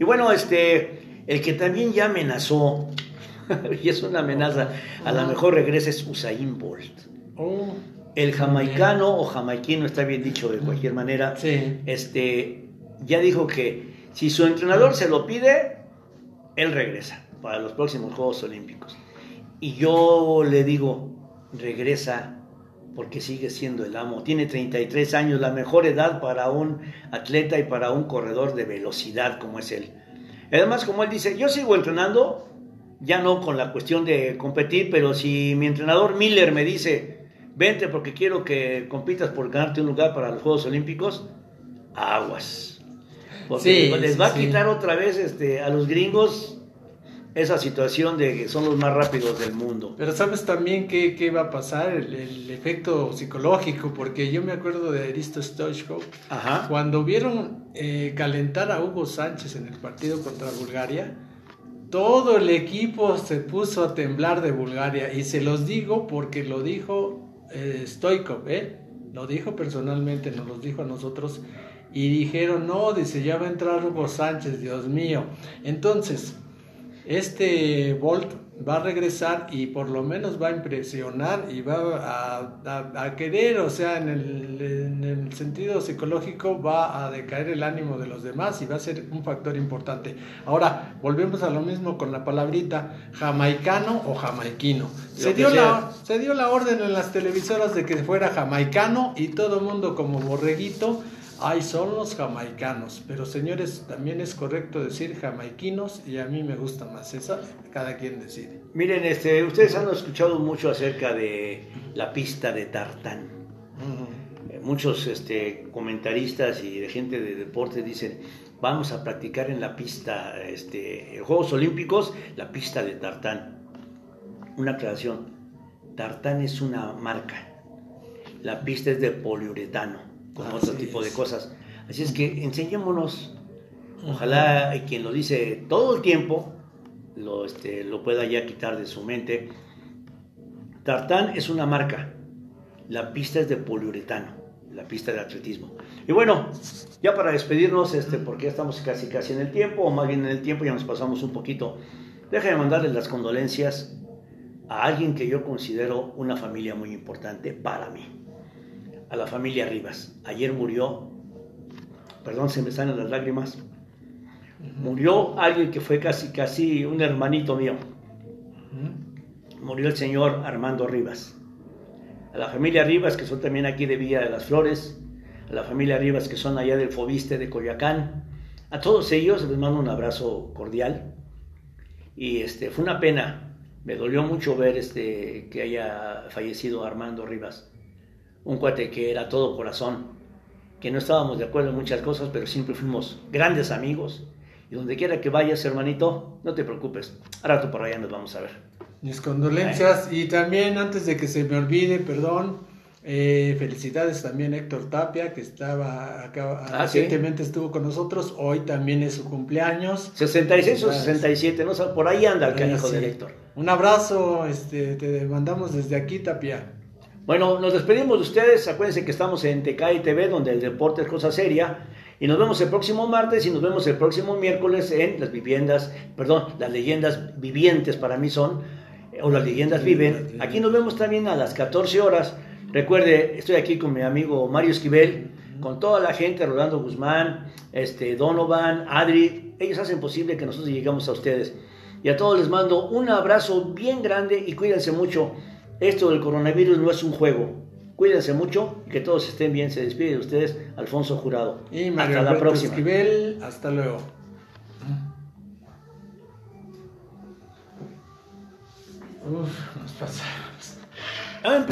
B: Y bueno, este, el que también ya amenazó, y es una amenaza, a lo mejor regresa es Usain Bolt.
C: Oh,
B: El jamaicano o jamaiquino, está bien dicho de cualquier manera,
C: sí.
B: este, ya dijo que si su entrenador se lo pide, él regresa para los próximos Juegos Olímpicos. Y yo le digo, regresa porque sigue siendo el amo. Tiene 33 años, la mejor edad para un atleta y para un corredor de velocidad como es él. Además, como él dice, yo sigo entrenando, ya no con la cuestión de competir, pero si mi entrenador Miller me dice, vente porque quiero que compitas por ganarte un lugar para los Juegos Olímpicos, aguas. Porque
C: Sí,
B: les
C: sí,
B: va a
C: sí.
B: quitar otra vez este, a los gringos esa situación de que son los más rápidos del mundo.
C: Pero sabes también qué, qué va a pasar, el, el efecto psicológico, porque yo me acuerdo de Aristo Stoichkov, cuando vieron eh, calentar a Hugo Sánchez en el partido contra Bulgaria, todo el equipo se puso a temblar de Bulgaria, y se los digo porque lo dijo eh, Stoichkov, ¿eh? lo dijo personalmente, nos lo dijo a nosotros, y dijeron, no, dice, ya va a entrar Hugo Sánchez, Dios mío. Entonces, este Bolt va a regresar y por lo menos va a impresionar y va a, a- a querer, o sea, en el, en el sentido psicológico va a decaer el ánimo de los demás y va a ser un factor importante. Ahora, volvemos a lo mismo con la palabrita jamaicano o jamaiquino. Se dio, la, se dio la orden en las televisoras de que fuera jamaicano y todo el mundo como borreguito Ay, son los jamaicanos, pero señores, también es correcto decir jamaiquinos y a mí me gusta más esa, cada quien decide.
B: Miren, este, ustedes han escuchado mucho acerca de la pista de tartán. Eh, Muchos este, comentaristas y de gente de deporte dicen, vamos a practicar en la pista, este, en Juegos Olímpicos, la pista de tartán. Una aclaración, tartán es una marca, la pista es de poliuretano, con
C: Así
B: otro tipo de cosas. Así es que enseñémonos, ojalá quien lo dice todo el tiempo, lo, este, lo pueda ya quitar de su mente. Tartán es una marca, la pista es de poliuretano, la pista de atletismo. Y bueno, ya para despedirnos, este, porque ya estamos casi casi en el tiempo, o más bien en el tiempo, ya nos pasamos un poquito, déjame mandarles las condolencias a alguien que yo considero una familia muy importante para mí, a la familia Rivas. Ayer murió, perdón, se me salen las lágrimas, murió alguien que fue casi casi un hermanito mío. Murió el señor Armando Rivas. A la familia Rivas, que son también aquí de Villa de las Flores, a la familia Rivas, que son allá del Fobiste de Coyoacán, a todos ellos les mando un abrazo cordial. Y este, fue una pena, me dolió mucho ver este, que haya fallecido Armando Rivas, un cuate que era todo corazón que no estábamos de acuerdo en muchas cosas, pero siempre fuimos grandes amigos. Y donde quiera que vayas, hermanito, no te preocupes. Ahora tú por allá nos vamos a ver.
C: Mis condolencias y también antes de que se me olvide, perdón, eh, felicidades también a Héctor Tapia que estaba acá
B: Ah, ¿sí?
C: recientemente estuvo con nosotros, hoy también es su cumpleaños.
B: 66 o
C: Gracias.
B: 67, no sé, por ahí anda el canijo
C: Sí.
B: de Héctor.
C: Un abrazo, este, te mandamos desde aquí, Tapia.
B: Bueno, nos despedimos de ustedes. Acuérdense que estamos en TKI TV, donde el deporte es cosa seria. Y nos vemos el próximo martes y nos vemos el próximo miércoles en las viviendas, perdón, las leyendas vivientes para mí son, eh, o las leyendas viven. Aquí nos vemos también a las 14 horas. Recuerde, estoy aquí con mi amigo Mario Esquivel, con toda la gente, Rolando Guzmán, este, Donovan, Adri. Ellos hacen posible que nosotros lleguemos a ustedes. Y a todos les mando un abrazo bien grande y cuídense mucho. Esto del coronavirus no es un juego. Cuídense mucho y que todos estén bien. Se despide de ustedes Alfonso Jurado.
C: Y Mario
B: Hasta la
C: Alberto
B: próxima.
C: Esquivel, hasta luego. Uf, nos pasamos.